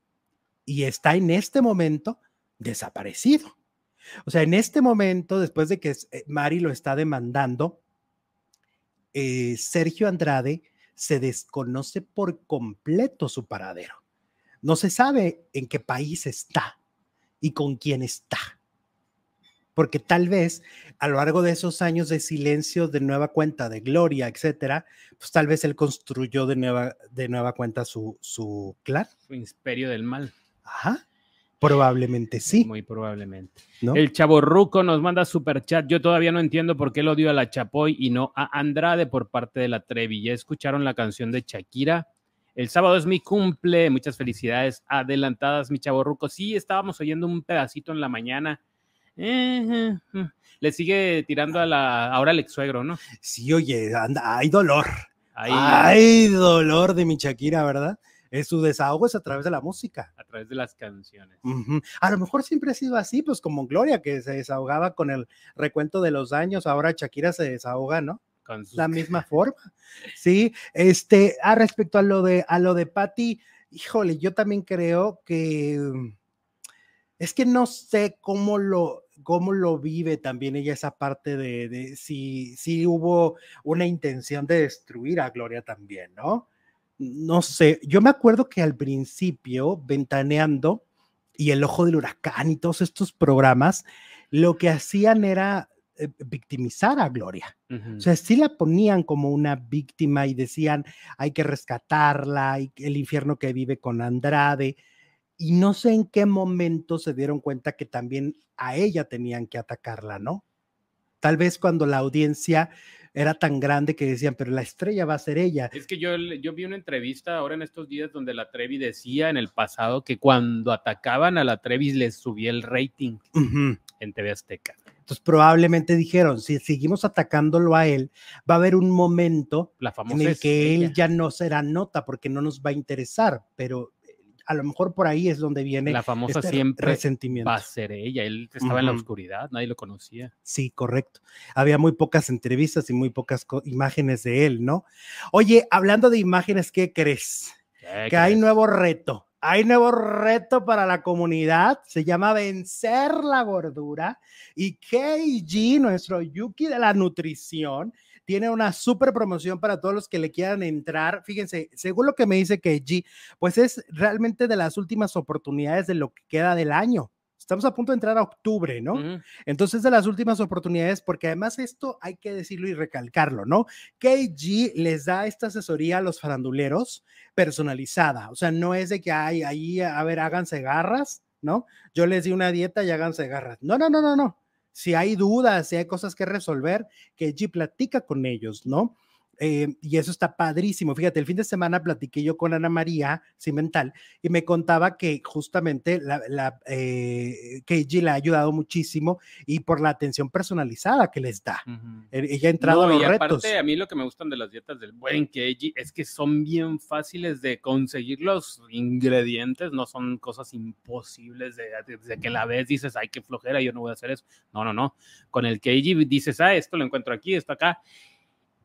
y está en este momento desaparecido. O sea, en este momento, después de que eh, Mari lo está demandando, eh, Sergio Andrade se desconoce por completo su paradero. No se sabe en qué país está y con quién está. porque tal vez a lo largo de esos años de silencio de nueva cuenta, de gloria, etcétera, pues tal vez él construyó de nueva, de nueva cuenta su, su clan. Su imperio del mal. Ajá. Probablemente sí. Muy probablemente. ¿no? El chaborruco nos manda super chat. Yo todavía no entiendo por qué lo dio a la Chapoy y no a Andrade por parte de la Trevi. Ya escucharon la canción de Shakira. El sábado es mi cumple. Muchas felicidades adelantadas, mi chaborruco. Sí, estábamos oyendo un pedacito en la mañana. Eh, eh, eh. Le sigue tirando a la ahora al ex suegro, ¿no? Sí, oye, anda, hay dolor. Ahí Hay dolor de mi Shakira, ¿verdad? Es su desahogo es a través de la música. a través de las canciones. A lo mejor siempre ha sido así, pues como Gloria, que se desahogaba con el recuento de los años, ahora Shakira se desahoga, ¿no? Con sus- La misma forma. Sí, este, a respecto a lo de, a lo de Patty, híjole, yo también creo que mm, es que no sé cómo lo, cómo lo vive también ella esa parte de, de si, si hubo una intención de destruir a Gloria también, ¿no? No sé, yo me acuerdo que al principio, ventaneando y el ojo del huracán y todos estos programas, lo que hacían era eh, victimizar a Gloria. O sea, sí la ponían como una víctima y decían, hay que rescatarla, y el infierno que vive con Andrade. Y no sé en qué momento se dieron cuenta que también a ella tenían que atacarla, ¿no? Tal vez cuando la audiencia era tan grande que decían, pero la estrella va a ser ella. Es que yo, yo vi una entrevista ahora en estos días donde la Trevi decía en el pasado que cuando atacaban a la Trevi les subía el rating en TV Azteca. Entonces probablemente dijeron, si seguimos atacándolo a él, va a haber un momento La en el que él ya no será nota porque no nos va a interesar, pero a lo mejor por ahí es donde viene la famosa este siempre resentimiento. va a ser ella. Él estaba en la oscuridad, nadie lo conocía. Sí, correcto. Había muy pocas entrevistas y muy pocas imágenes de él, ¿no? Oye, hablando de imágenes, ¿qué crees? ¿Qué Que hay crees? nuevo reto. Hay nuevo reto para la comunidad. Se llama Vencer la Gordura. Y KG, nuestro Yuki de la nutrición, tiene una super promoción para todos los que le quieran entrar. Fíjense, según lo que me dice KG, pues es realmente de las últimas oportunidades de lo que queda del año. Estamos a punto de entrar a octubre, ¿no? Entonces, de las últimas oportunidades, porque además esto hay que decirlo y recalcarlo, ¿no? KG les da esta asesoría a los faranduleros personalizada, o sea, no es de que hay ahí, a ver, háganse garras, ¿no? Yo les di una dieta y háganse garras. No, no, no, no, no. Si hay dudas, si hay cosas que resolver, KG platica con ellos, ¿no? Eh, y eso está padrísimo. Fíjate, el fin de semana platiqué yo con Ana María Cimental y me contaba que justamente la, la eh, KG le ha ayudado muchísimo y por la atención personalizada que les da. Ujú. E- Ella ha entrado No, a y los retos. aparte, a mí lo que me gustan de las dietas del buen Keiji es que son bien fáciles de conseguir los ingredientes, no son cosas imposibles de, de que la ves dices, ay, qué flojera, yo no voy a hacer eso. No, no, no. Con el Keiji dices, ah, esto lo encuentro aquí, esto acá.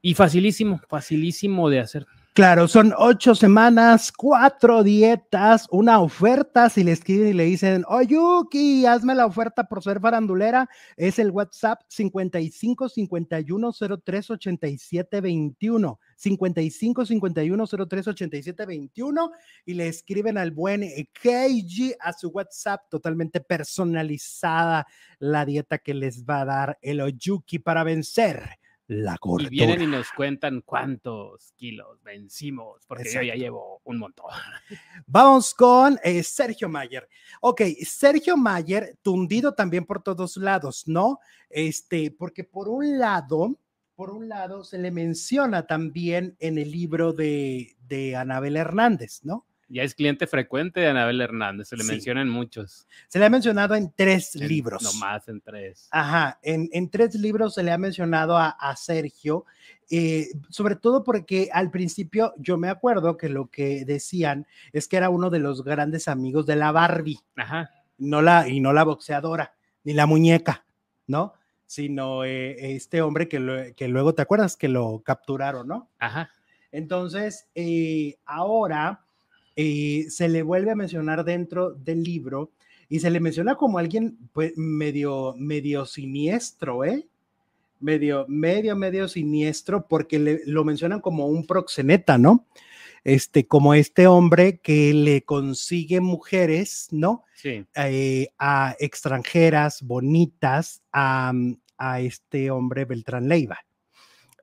Y facilísimo, facilísimo de hacer. Claro, son ocho semanas, cuatro dietas, una oferta. Si le escriben y le dicen, oh Yuki, hazme la oferta por ser farandulera, es el WhatsApp 55 51 03 87 21. 55 51 03 87 21 y le escriben al buen KG a su WhatsApp totalmente personalizada la dieta que les va a dar el Oyuki para vencer la Y gordura. vienen y nos cuentan cuántos kilos vencimos, porque yo ya llevo un montón. Vamos con eh, Sergio Mayer. Ok, Sergio Mayer, tundido también por todos lados, ¿no? Este, porque por un lado, por un lado se le menciona también en el libro de, de Anabel Hernández, ¿no? Ya es cliente frecuente de Anabel Hernández, se le Sí. mencionan muchos. Se le ha mencionado en tres en- libros. No más en tres. Ajá, en, en tres libros se le ha mencionado a, a Sergio, eh, sobre todo porque al principio yo me acuerdo que lo que decían es que era uno de los grandes amigos de la Barbie. Ajá. no la, y no la boxeadora, ni la muñeca, ¿no? Sino eh, este hombre que, lo- que luego, ¿te acuerdas? Que lo capturaron, ¿no? Ajá. Entonces, eh, ahora eh, se le vuelve a mencionar dentro del libro y se le menciona como alguien pues, medio, medio siniestro, ¿eh? Medio, medio, medio siniestro porque le- lo mencionan como un proxeneta, ¿no? este, como este hombre que le consigue mujeres, ¿no? Sí. Eh, a extranjeras bonitas a, a este hombre Beltrán Leiva.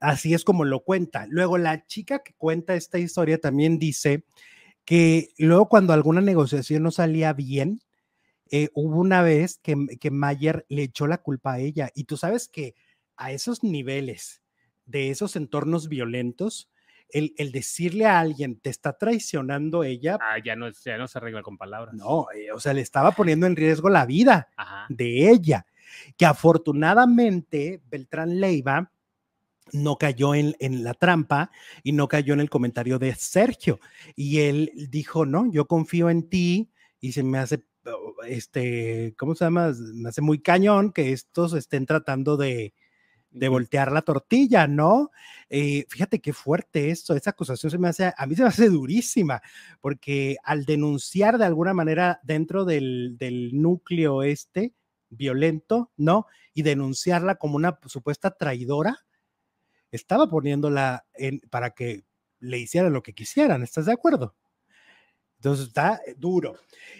Así es como lo cuenta. Luego la chica que cuenta esta historia también dice que luego cuando alguna negociación no salía bien, eh, hubo una vez que, que Mayer le echó la culpa a ella. Y tú sabes que a esos niveles de esos entornos violentos, el, el decirle a alguien te está traicionando ella, Ah, ya no, ya no se arregla con palabras. no, eh, o sea, le estaba poniendo en riesgo la vida Ajá. de ella, que afortunadamente Beltrán Leiva no cayó en, en la trampa y no cayó en el comentario de Sergio. Y él dijo, no, yo confío en ti y se me hace, oh, este, ¿cómo se llama? Me hace muy cañón que estos estén tratando de, de voltear la tortilla, ¿no? Eh, fíjate qué fuerte esto, esa acusación se me hace, a mí se me hace durísima, porque al denunciar de alguna manera dentro del, del núcleo este violento, ¿no? Y denunciarla como una supuesta traidora, estaba poniéndola en, para que le hicieran lo que quisieran, ¿estás de acuerdo? Entonces está duro.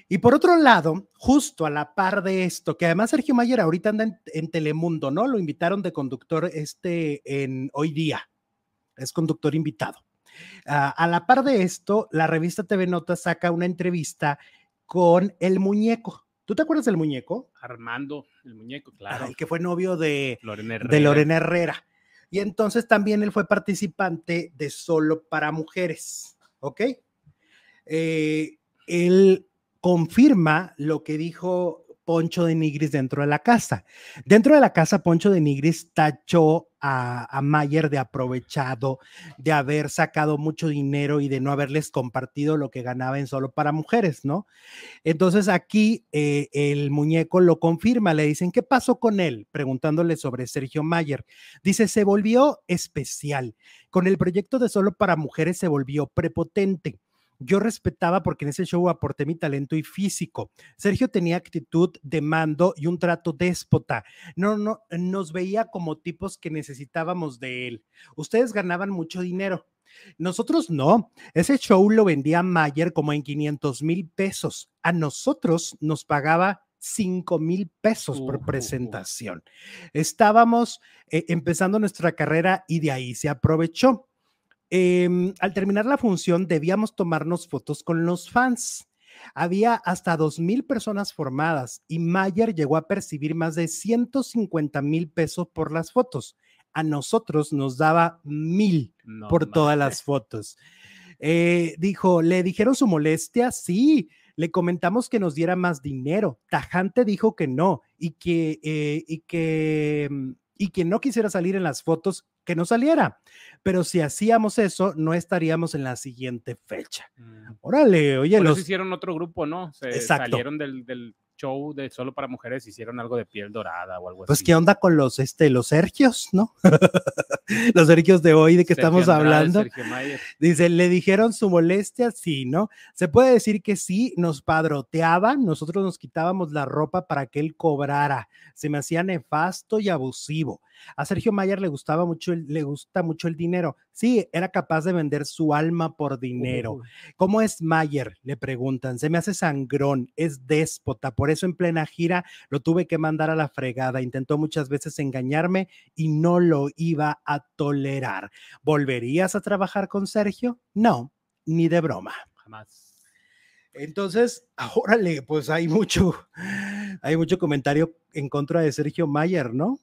Y por otro lado, justo a la par de esto, que además Sergio Mayer ahorita anda en, en Telemundo, ¿no? Lo invitaron de conductor este en hoy día. Es conductor invitado. Ah, a la par de esto, la revista TV Notas saca una entrevista con el muñeco. ¿Tú te acuerdas del muñeco? Armando, el muñeco, claro. El que fue novio de, Lorena de Herrera. Lorena Herrera. Y entonces también él fue participante de Solo para Mujeres, ¿ok? Eh, él confirma lo que dijo Poncho de Nigris dentro de la casa. Dentro de la casa, Poncho de Nigris tachó a, a Mayer de aprovechado, de haber sacado mucho dinero y de no haberles compartido lo que ganaba en Solo para Mujeres, ¿no? Entonces aquí eh, el muñeco lo confirma, le dicen, ¿qué pasó con él? Preguntándole sobre Sergio Mayer. Dice, se volvió especial. Con el proyecto de Solo para Mujeres se volvió prepotente. Yo respetaba porque en ese show aporté mi talento y físico. Sergio tenía actitud de mando y un trato déspota. No, no, nos veía como tipos que necesitábamos de él. Ustedes ganaban mucho dinero. Nosotros no. Ese show lo vendía Mayer como en 500 mil pesos. A nosotros nos pagaba 5 mil pesos por presentación. Estábamos eh, empezando nuestra carrera y de ahí se aprovechó. Em, al terminar la función debíamos tomarnos fotos con los fans. Había hasta dos mil personas formadas y Mayer llegó a percibir más de 150 mil pesos por las fotos. A nosotros nos daba mil No por todas las fotos. Eh, dijo, ¿le dijeron su molestia? Sí. Le comentamos que nos diera más dinero. Tajante dijo que no y que, eh, y que, mm, y que no quisiera salir en las fotos, que no saliera. Pero si hacíamos eso, no estaríamos en la siguiente fecha. Mm. Órale, oye, Por eso los, hicieron otro grupo, ¿no? Se Exacto. salieron del, del show de solo para mujeres, hicieron algo de piel dorada o algo pues, así. ¿qué onda con los, este, los Sergios, no? los Sergios de hoy, de que Sergio estamos hablando. Dice, ¿le dijeron su molestia? Sí, ¿no? Se puede decir que sí, nos padroteaban, nosotros nos quitábamos la ropa para que él cobrara. Se me hacía nefasto y abusivo. A Sergio Mayer le gustaba mucho, el- le gusta mucho el dinero. Sí, era capaz de vender su alma por dinero. ¿Cómo es Mayer? Le preguntan. Se me hace sangrón, es déspota. Por eso en plena gira lo tuve que mandar a la fregada. Intentó muchas veces engañarme y no lo iba a tolerar. ¿Volverías a trabajar con Sergio? No, ni de broma. Jamás. Entonces, órale, pues hay mucho, hay mucho comentario en contra de Sergio Mayer, ¿no?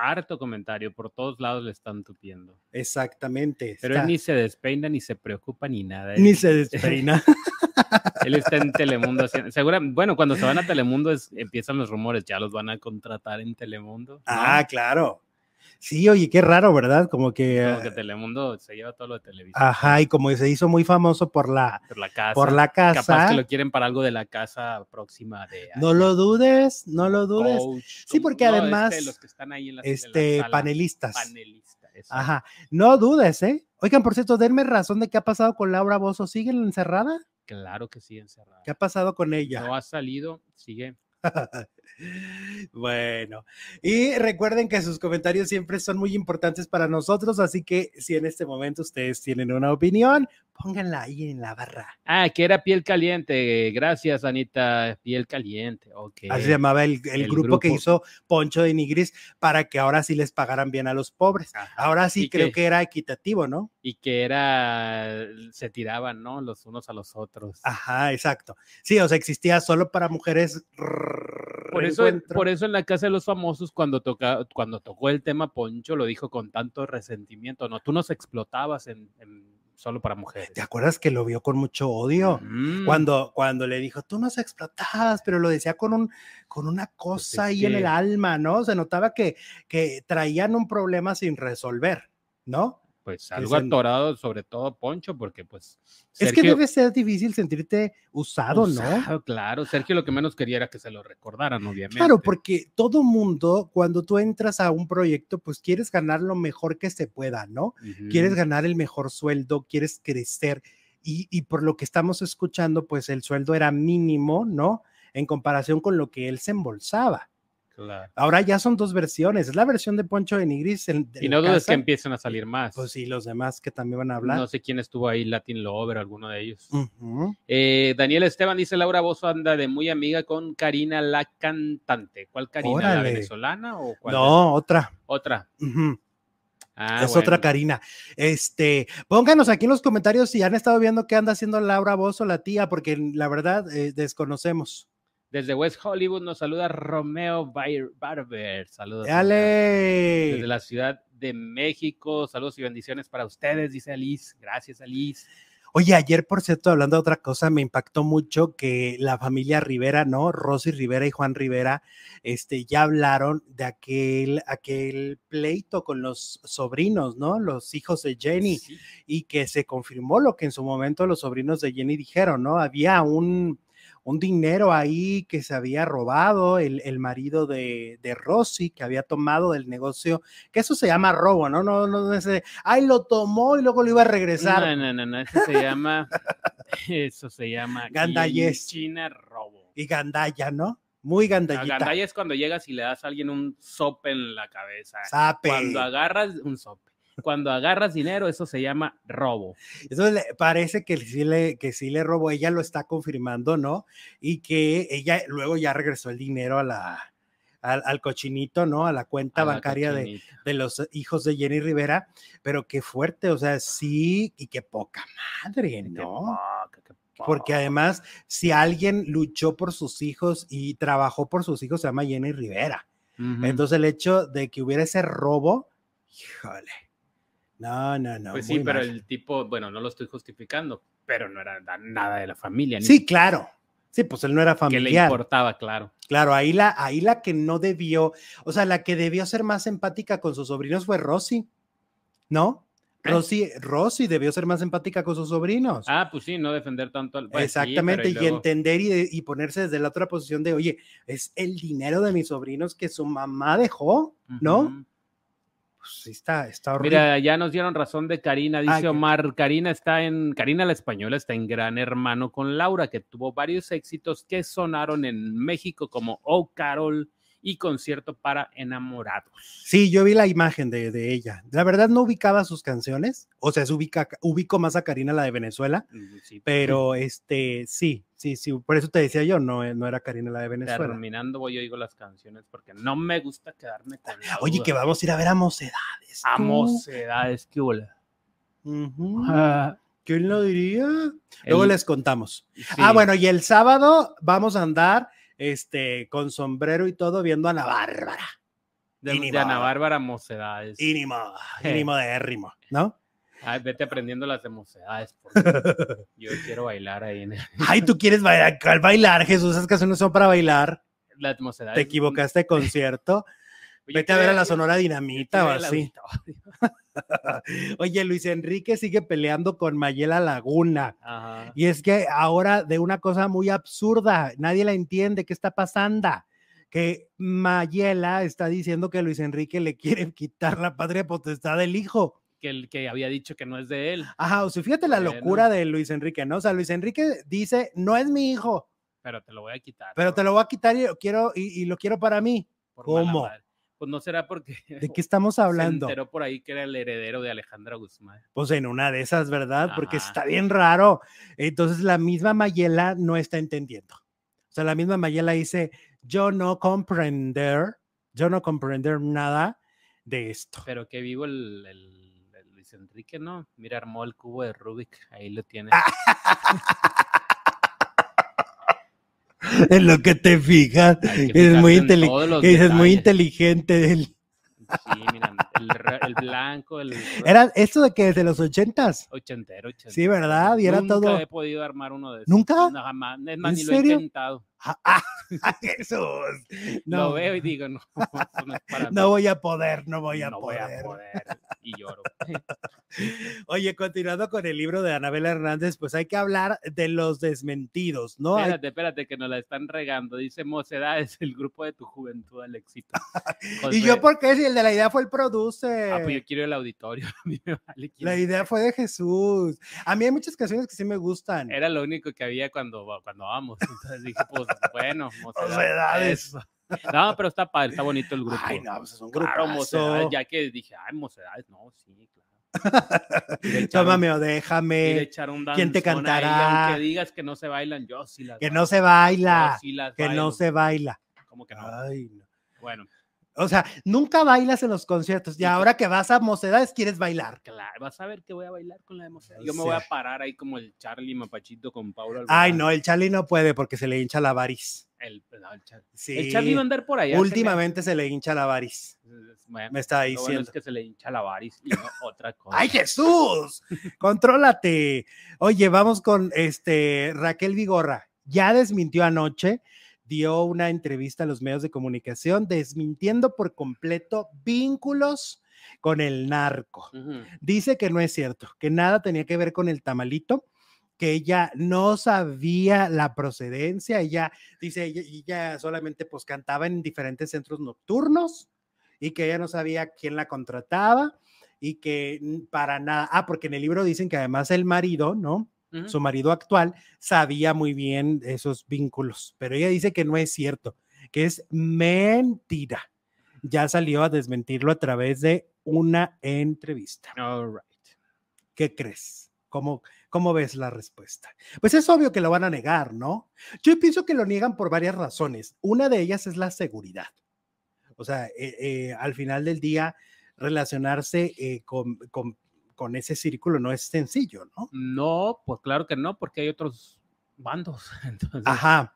Harto comentario, por todos lados le están tupiendo. Exactamente. Pero está- él ni se despeina, ni se preocupa, ni nada. ni se despeina. Él está en Telemundo. haciendo- segura, bueno, cuando se van a Telemundo es- empiezan los rumores, ya los van a contratar en Telemundo. ¿no? ah, claro. Sí, oye, qué raro, ¿verdad? Como que, Como que Telemundo se lleva todo lo de televisión. ajá, y como se hizo muy famoso por la, Por la casa. por la Capaz casa. que lo quieren para algo de la casa próxima de. No lo dudes, no lo dudes. coach, Sí, porque no, además, este, los que están ahí en la, en la Este, sala, panelistas. panelista, eso. Ajá, no dudes, ¿eh? Oigan, por cierto, denme razón de qué ha pasado con Laura Bozo. ¿Sigue encerrada? Claro que sí, encerrado. ¿Qué ha pasado con ella? No ha salido, sigue. Bueno, y recuerden que sus comentarios siempre son muy importantes para nosotros, así que si en este momento ustedes tienen una opinión, pónganla ahí en la barra. Ah, que era piel caliente. Gracias, Anita. Piel caliente. Ok. Así se llamaba el, el El grupo, que hizo Poncho de Nigris para que ahora sí les pagaran bien a los pobres. Ajá. Ahora sí Y creo que- que era equitativo, ¿no? Y que era. Se tiraban, ¿no? Los unos a los otros. Ajá, exacto. Sí, o sea, existía solo para mujeres. Por eso, por eso en la casa de los famosos, cuando, toca, cuando tocó el tema Poncho, lo dijo con tanto resentimiento. No, tú nos explotabas en, en- solo para mujeres. ¿Te acuerdas que lo vio con mucho odio? Mm, Cuando, cuando le dijo, tú nos explotabas, pero lo decía con, un, con una cosa Pues es ahí en el alma, ¿no? Se notaba que, que traían un problema sin resolver, ¿no? Pues algo atorado, sobre todo Poncho, porque pues. es que debe ser difícil sentirte usado, ¿no? Claro, Sergio lo que menos quería era que se lo recordaran, obviamente. Claro, porque todo mundo, cuando tú entras a un proyecto, pues quieres ganar lo mejor que se pueda, ¿no? Quieres ganar el mejor sueldo, quieres crecer. Y, y por lo que estamos escuchando, pues el sueldo era mínimo, ¿no? En comparación con lo que él se embolsaba. Claro. Ahora ya son dos versiones. Es la versión de Poncho de Nigris. De Y no dudes que empiecen a salir más. Pues sí, los demás que también van a hablar. No sé quién estuvo ahí, Latin Lover, alguno de ellos. Eh, Daniel Esteban dice Laura Bozo anda de muy amiga con Karina la cantante. ¿Cuál Karina? ¿La venezolana o cuál? es? No, otra. Otra. Ah, es otra. Karina. Este, pónganos aquí en los comentarios si han estado viendo qué anda haciendo Laura Bozo, la tía, porque la verdad eh, desconocemos. Desde West Hollywood nos saluda Romeo Barber. Saludos. ¡Dale! Desde la Ciudad de México. Saludos y bendiciones para ustedes, dice Alice. Gracias, Alice. Oye, ayer, por cierto, hablando de otra cosa, me impactó mucho que la familia Rivera, ¿no? Rosy Rivera y Juan Rivera, este, ya hablaron de aquel, aquel pleito con los sobrinos, ¿no? Los hijos de Jenny, Sí. y que se confirmó lo que en su momento los sobrinos de Jenny dijeron, ¿no? Había un, un dinero ahí que se había robado el, el marido de, de Rosy, que había tomado del negocio, que eso se llama robo, ¿no? No, no, no es de, ay, lo tomó y luego lo iba a regresar. No, no, no, no, eso se llama, eso se llama Gandayez. China robo. y gandalla, ¿no? Muy La gandallita. gandalla es cuando llegas y le das a alguien un sope en la cabeza. Sape. Cuando agarras un sope. Cuando agarras dinero, eso se llama robo. Eso le- parece que sí, le, que sí le robó, ella lo está confirmando, ¿no? Y que ella luego ya regresó el dinero a la, al, al cochinito, ¿no? A la cuenta A la bancaria de, de los hijos de Jenny Rivera, pero qué fuerte, o sea, sí, y qué poca madre, Qué ¿no? poca, qué Porque además, si alguien luchó por sus hijos y trabajó por sus hijos, se llama Jenny Rivera. Entonces, el hecho de que hubiera ese robo, híjole. No, no, no. pues sí, pero mal. el tipo, bueno, no lo estoy justificando, pero no era da- nada de la familia. Ni Sí, claro. Sí, pues él no era que le familiar. importaba, claro. Claro, ahí la, ahí la que no debió, o sea, la que debió ser más empática con sus sobrinos fue Rosy, ¿no? ¿Eh? Rosy, Rosy debió ser más empática con sus sobrinos. Ah, pues sí, no defender tanto al pues Exactamente, y, luego- entender y, ponerse desde la otra posición de, oye, es el dinero de mis sobrinos que su mamá dejó, ¿no? Pues sí, está, está horrible. Mira, ya nos dieron razón de Karina, dice Ah, Omar. Karina está en, Karina la española está en Gran Hermano con Laura, que tuvo varios éxitos que sonaron en México como Oh Carol y concierto para enamorados. Sí, yo vi la imagen de, de ella. La verdad no ubicaba sus canciones, o sea, se ubica, ubico más a Karina, la de Venezuela, Mm, Sí, pero este, sí, sí, sí, por eso te decía yo, no, eh, no era Karina la de Venezuela. terminando voy yo digo las canciones porque no me gusta quedarme con la Oye, duda. que vamos a ir a ver a Mocedades. tú. a mocedades. Ujú. Ah, ¿Quién lo diría? Luego les contamos. sí. Ah, bueno, y el sábado vamos a andar este, con sombrero y todo viendo a Ana Bárbara. de, y ni de Ana. Bárbara Mocedades. Y ni modo, y ni modérrimo, ¿no? Ay, vete aprendiendo las de Mocedades. yo quiero bailar ahí en Ay, tú quieres bailar, ¿cuál bailar, Jesús? Esas canciones son para bailar. las de Mocedades. Te equivocaste de concierto. Vete a ver a la Sonora Dinamita o el así. Oye, Luis Enrique sigue peleando con Mayela Laguna. Ajá. Y es que ahora de una cosa muy absurda, nadie la entiende, ¿qué está pasando? Que Mayela está diciendo que Luis Enrique le quiere quitar la patria potestad del hijo. Que el que había dicho que no es de él. Ajá, o sea, fíjate la locura de Luis Enrique, ¿no? O sea, Luis Enrique dice, no es mi hijo, Pero te lo voy a quitar. Pero te lo voy a quitar y lo quiero, y, y lo quiero para mí. por ¿Cómo? Pues no será porque ¿De qué estamos hablando? se enteró por ahí que era el heredero de Alejandra Guzmán. Pues en una de esas, ¿verdad? Porque está bien raro. Entonces la misma Mayela no está entendiendo. O sea, la misma Mayela dice, yo no comprender, yo no comprender nada de esto. Pero que vivo el, el- el Luis Enrique, ¿no? Mira, armó el cubo de Rubik, ahí lo tiene. En lo que te fijas, que eres muy, inteli- que dices muy inteligente. él. Sí, miran, el, el blanco, el Era esto de que desde los ochentas. ochentero, ochentero. Sí, ¿verdad? Y era Nunca todo- he podido armar uno de esos. ¿Nunca? No, jamás. Es más, ¿En ni serio? lo he intentado. Ah, ah, Jesús. Lo No, veo y digo, no, no es para no voy a poder, no voy a no poder. voy a poder. Y lloro. Oye, continuando con el libro de Anabel Hernández, pues hay que hablar de los desmentidos, ¿no? Hay- Espérate, espérate, que nos la están regando. Dice Mocedad es el grupo de tu juventud al éxito. y yo, ¿por qué? Si el de la idea fue el Ah, pues yo quiero el auditorio. A mí me vale quién La idea fue de Jesús. A mí hay muchas canciones que sí me gustan. Era lo único que había cuando, cuando vamos. Entonces dije, pues bueno, Mocedad, Mocedades. No, pero está padre, está bonito el grupo. Ay, no, pues es un Claro, grupazo. Mocedades, ya que dije, ay, Mocedades, no, sí, claro. Tómame o y le déjame. ¿quién te danzón ahí, cantará? aunque digas que no se bailan, yo sí las Que bailo, no se baila. sí las Que no bailo. se baila. ¿Cómo que no? Ay, no. Bueno, O sea, nunca bailas en los conciertos y ahora que vas a mocedades quieres bailar. claro, vas a ver que voy a bailar con la de Mocedades. Yo me voy a parar ahí como el Charlie Mapachito con Paulo Ay, no, el Charlie no puede porque se le hincha la variz. El, no, el Charlie. Sí. El Charlie va a andar por allá. se Últimamente se le hincha la. Bueno, Me está lo bueno diciendo. es que se le hincha la varis y no otra cosa. ¡Ay, Jesús! Contrólate. Oye, vamos con este Raquel Vigorra. Ya desmintió anoche, dio una entrevista a los medios de comunicación desmintiendo por completo vínculos con el narco. Dice que no es cierto, que nada tenía que ver con el tamalito, que ella no sabía la procedencia, ella dice, ella, ella solamente pues cantaba en diferentes centros nocturnos y que ella no sabía quién la contrataba y que para nada, ah, porque en el libro dicen que además el marido, ¿no? Su marido actual sabía muy bien esos vínculos, pero ella dice que no es cierto, que es mentira. Ya salió a desmentirlo a través de una entrevista. All right. ¿Qué crees? ¿Cómo, ¿Cómo ves la respuesta? Pues es obvio que lo van a negar, ¿no? Yo pienso que lo niegan por varias razones. Una de ellas es la seguridad. O sea, eh, eh, al final del día, relacionarse eh, con, con- con ese círculo no es sencillo, ¿no? No, pues claro que no, porque hay otros bandos. Entonces, Ajá.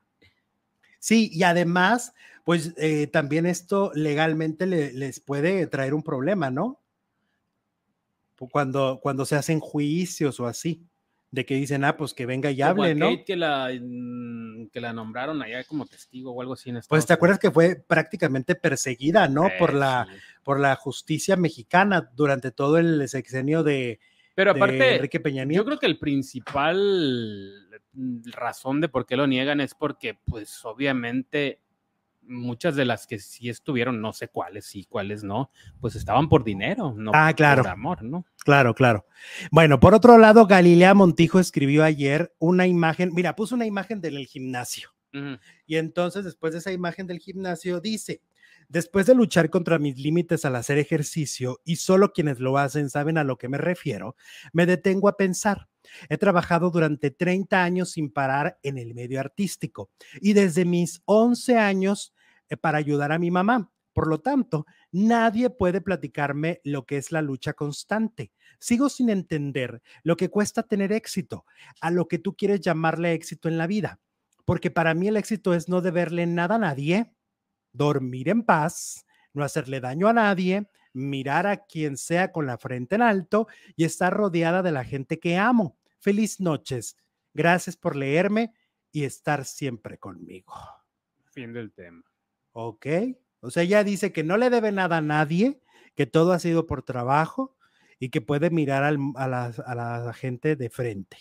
Sí, y además, pues eh, también esto legalmente le- les puede traer un problema, ¿no? Cuando, cuando se hacen juicios o así, de que dicen, ah, pues que venga y hable, ¿no? Que la, mm, que la nombraron allá como testigo o algo así en Pues Estados te acuerdas que fue prácticamente perseguida, ¿no? Por Eh, la, sí. por la justicia mexicana durante todo el sexenio de, Pero de aparte, Enrique Peña yo Nieto. creo que el principal mm, razón de por qué lo niegan es porque, pues, obviamente, muchas de las que sí estuvieron, no sé cuáles sí, cuáles no, pues estaban por dinero, no Ah, claro. por amor, ¿no? Claro, claro. Bueno, por otro lado, Galilea Montijo escribió ayer una imagen, mira, puso una imagen del gimnasio. Y entonces, después de esa imagen del gimnasio, dice, después de luchar contra mis límites al hacer ejercicio, y solo quienes lo hacen saben a lo que me refiero, me detengo a pensar. He trabajado durante 30 años sin parar en el medio artístico y desde mis 11 años eh, para ayudar a mi mamá. Por lo tanto, nadie puede platicarme lo que es la lucha constante. Sigo sin entender lo que cuesta tener éxito, a lo que tú quieres llamarle éxito en la vida porque para mí el éxito es no deberle nada a nadie, dormir en paz, no hacerle daño a nadie, mirar a quien sea con la frente en alto y estar rodeada de la gente que amo. Feliz noches. Gracias por leerme y estar siempre conmigo. Fin del tema. ¿Ok? O sea, ella dice que no le debe nada a nadie, que todo ha sido por trabajo y que puede mirar al- a, la, a la gente de frente.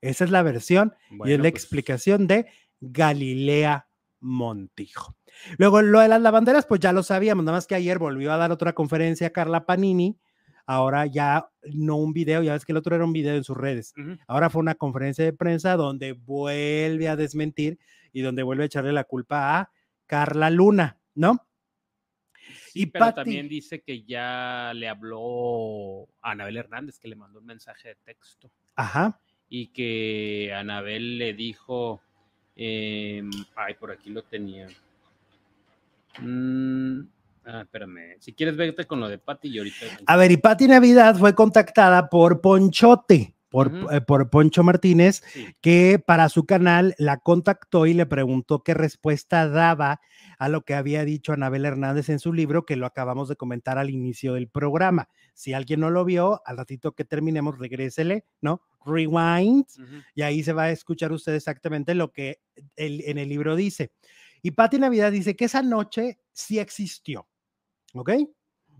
Esa es la versión y es la pues, explicación de Galilea Montijo. Luego, lo de las lavanderas, pues ya lo sabíamos, nada más que ayer volvió a dar otra conferencia Carla Panini ahora ya no un video, ya ves que el otro era un video en sus redes. Ahora fue una conferencia de prensa donde vuelve a desmentir y donde vuelve a echarle la culpa a Carla Luna, ¿no? Sí, Y pero Pati- también dice que ya le habló a Anabel Hernández, que le mandó un mensaje de texto Ajá. y que Anabel le dijo, em, ay, por aquí lo tenía. Mm, ah, espérame, si quieres vete con lo de Pati y ahorita. A ver, y Pati Navidad fue contactada por Ponchote, por, eh, por Poncho Martínez, Sí. que para su canal la contactó y le preguntó qué respuesta daba a lo que había dicho Anabel Hernández en su libro, que lo acabamos de comentar al inicio del programa. Si alguien no lo vio, al ratito que terminemos, regrésele, ¿no? Rewind, y ahí se va a escuchar usted exactamente lo que el- en el libro dice. Y Pati Navidad dice que esa noche sí existió, ¿ok?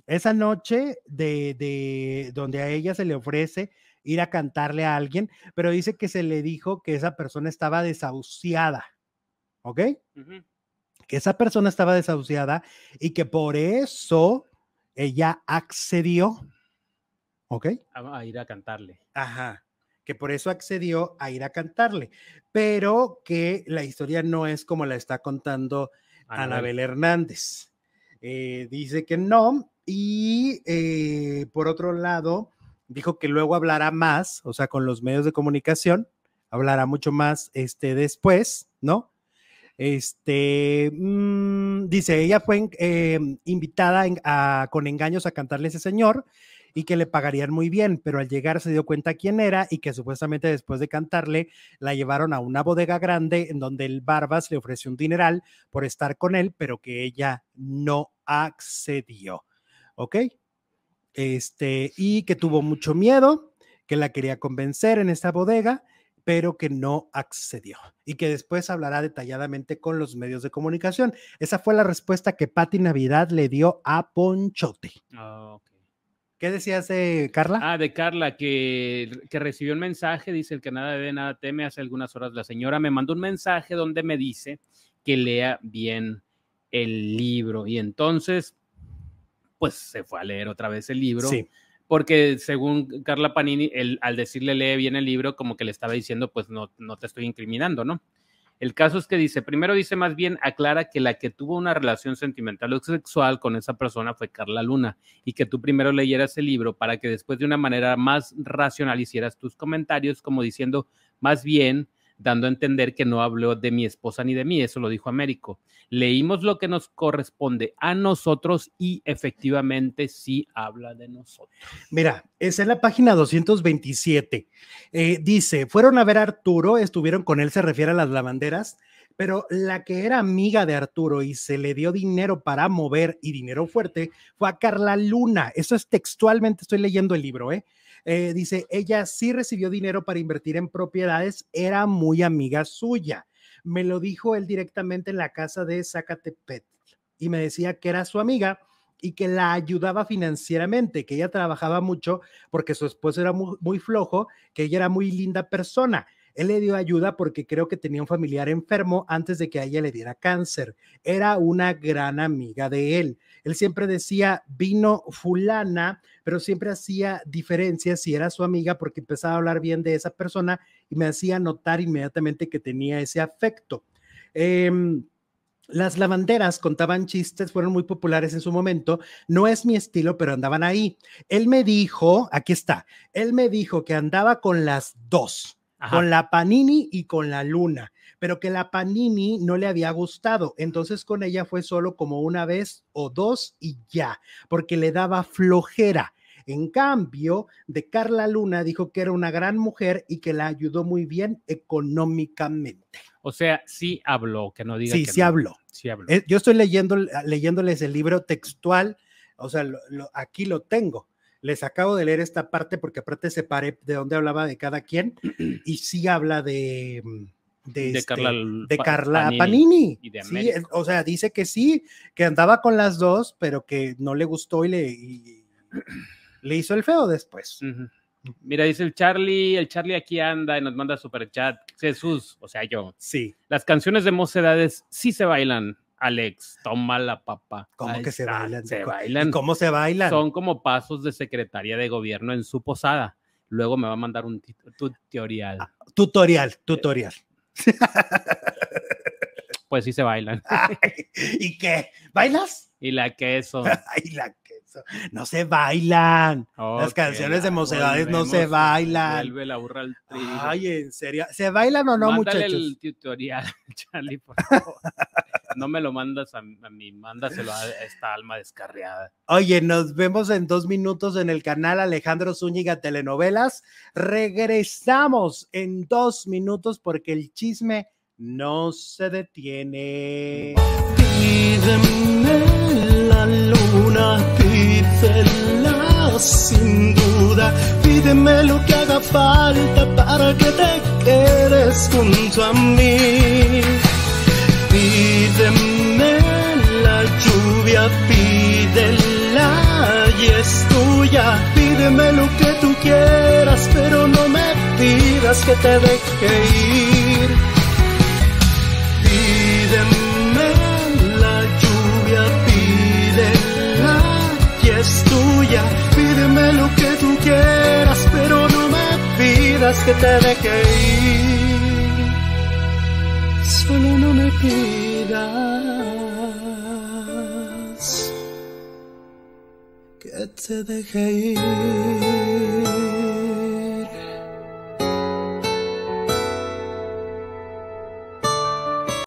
Esa noche de, de donde a ella se le ofrece ir a cantarle a alguien, pero dice que se le dijo que esa persona estaba desahuciada, ¿ok? Que esa persona estaba desahuciada y que por eso ella accedió, ¿ok? A, a ir a cantarle. Ajá, que por eso accedió a ir a cantarle, pero que la historia no es como la está contando Anabel. Anabel Hernández. Eh, dice que no, y eh, por otro lado, dijo que luego hablará más, o sea, con los medios de comunicación, hablará mucho más este, después, ¿no? Este, mm, dice, ella fue eh, invitada con engaños a cantarle a ese señor y que le pagarían muy bien, pero al llegar se dio cuenta quién era y que supuestamente después de cantarle la llevaron a una bodega grande en donde el Barbas le ofreció un dineral por estar con él, pero que ella no accedió. ¿Ok? Este, y que tuvo mucho miedo, que la quería convencer en esta bodega, pero que no accedió y que después hablará detalladamente con los medios de comunicación. Esa fue la respuesta que Patti Navidad le dio a Ponchote. Ok. ¿Qué decías, eh, Carla? Ah, de Carla, que, que recibió un mensaje, dice el que nada debe, nada teme. Hace algunas horas la señora me mandó un mensaje donde me dice que lea bien el libro. Y entonces, pues se fue a leer otra vez el libro. sí, Porque según Carla Panini, él, al decirle lee bien el libro, como que le estaba diciendo, pues no, no te estoy incriminando, ¿no? El caso es que dice, primero dice más bien, aclara que la que tuvo una relación sentimental o sexual con esa persona fue Carla Luna y que tú primero leyeras el libro para que después de una manera más racional hicieras tus comentarios como diciendo, más bien dando a entender que no habló de mi esposa ni de mí, eso lo dijo Américo. Leímos lo que nos corresponde a nosotros y efectivamente sí habla de nosotros. Mira, es en la página 227. Eh, dice, fueron a ver a Arturo, estuvieron con él, se refiere a las lavanderas, pero la que era amiga de Arturo y se le dio dinero para mover y dinero fuerte fue a Carla Luna. Eso es textualmente, estoy leyendo el libro, ¿eh? Eh, dice, ella sí recibió dinero para invertir en propiedades, era muy amiga suya. Me lo dijo él directamente en la casa de Zacatepet y me decía que era su amiga y que la ayudaba financieramente, que ella trabajaba mucho porque su esposo era muy flojo, que ella era muy linda persona. Él le dio ayuda porque creo que tenía un familiar enfermo antes de que a ella le diera cáncer. Era una gran amiga de él. Él siempre decía, vino fulana, pero siempre hacía diferencias si era su amiga porque empezaba a hablar bien de esa persona y me hacía notar inmediatamente que tenía ese afecto. Em, las lavanderas contaban chistes, fueron muy populares en su momento. No es mi estilo, pero andaban ahí. Él me dijo, aquí está, él me dijo que andaba con las dos, Ajá. con la Panini y con la Luna, pero que la Panini no le había gustado. Entonces con ella fue solo como una vez o dos y ya, porque le daba flojera. En cambio, de Carla Luna dijo que era una gran mujer y que la ayudó muy bien económicamente. O sea, sí habló, que no diga Sí, que sí no. habló. Sí habló. Eh, Yo estoy leyendo, leyéndoles el libro textual, o sea, lo- lo- aquí lo tengo. Les acabo de leer esta parte porque aparte separé de dónde hablaba de cada quien y sí habla de, de, de este, Carla, de Pa- Carla Panini. y de Sí, o sea, dice que sí, que andaba con las dos, pero que no le gustó y le, y le hizo el feo después. Mira, dice el Charlie, el Charlie aquí anda y nos manda super chat. Jesús, o sea, yo. Sí, Las canciones de mocedades sí se bailan. Alex, toma la papa. ¿Cómo Ahí que se está, bailan? Se ¿Y bailan. ¿Cómo se bailan? Son como pasos de secretaria de gobierno en su posada. Luego me va a mandar un tutorial. Tutorial, tutorial. Pues sí se bailan. Ay, ¿Y qué? ¿Bailas? Y la queso. Ay, la queso. No se bailan. Las canciones de mocedades no se bailan. Vuelve la burra al trigo. Ay, en serio. ¿Se bailan o no, Mándale muchachos? el tutorial, Charlie, por favor. No me lo mandas a, a mí, mándaselo a esta alma descarriada. Oye, nos vemos en dos minutos en el canal Alejandro Zúñiga Telenovelas. Regresamos en dos minutos porque el chisme no se detiene. Pídeme la luna, pídela sin duda. Pídeme lo que haga falta para que te quedes junto a mí. Pídeme la lluvia, pídela y es tuya. Pídeme lo que tú quieras, pero no me pidas que te deje ir. Pídeme la lluvia, pídela y es tuya. Pídeme lo que tú quieras, pero no me pidas que te deje ir. Solo no me pidas que te deje ir.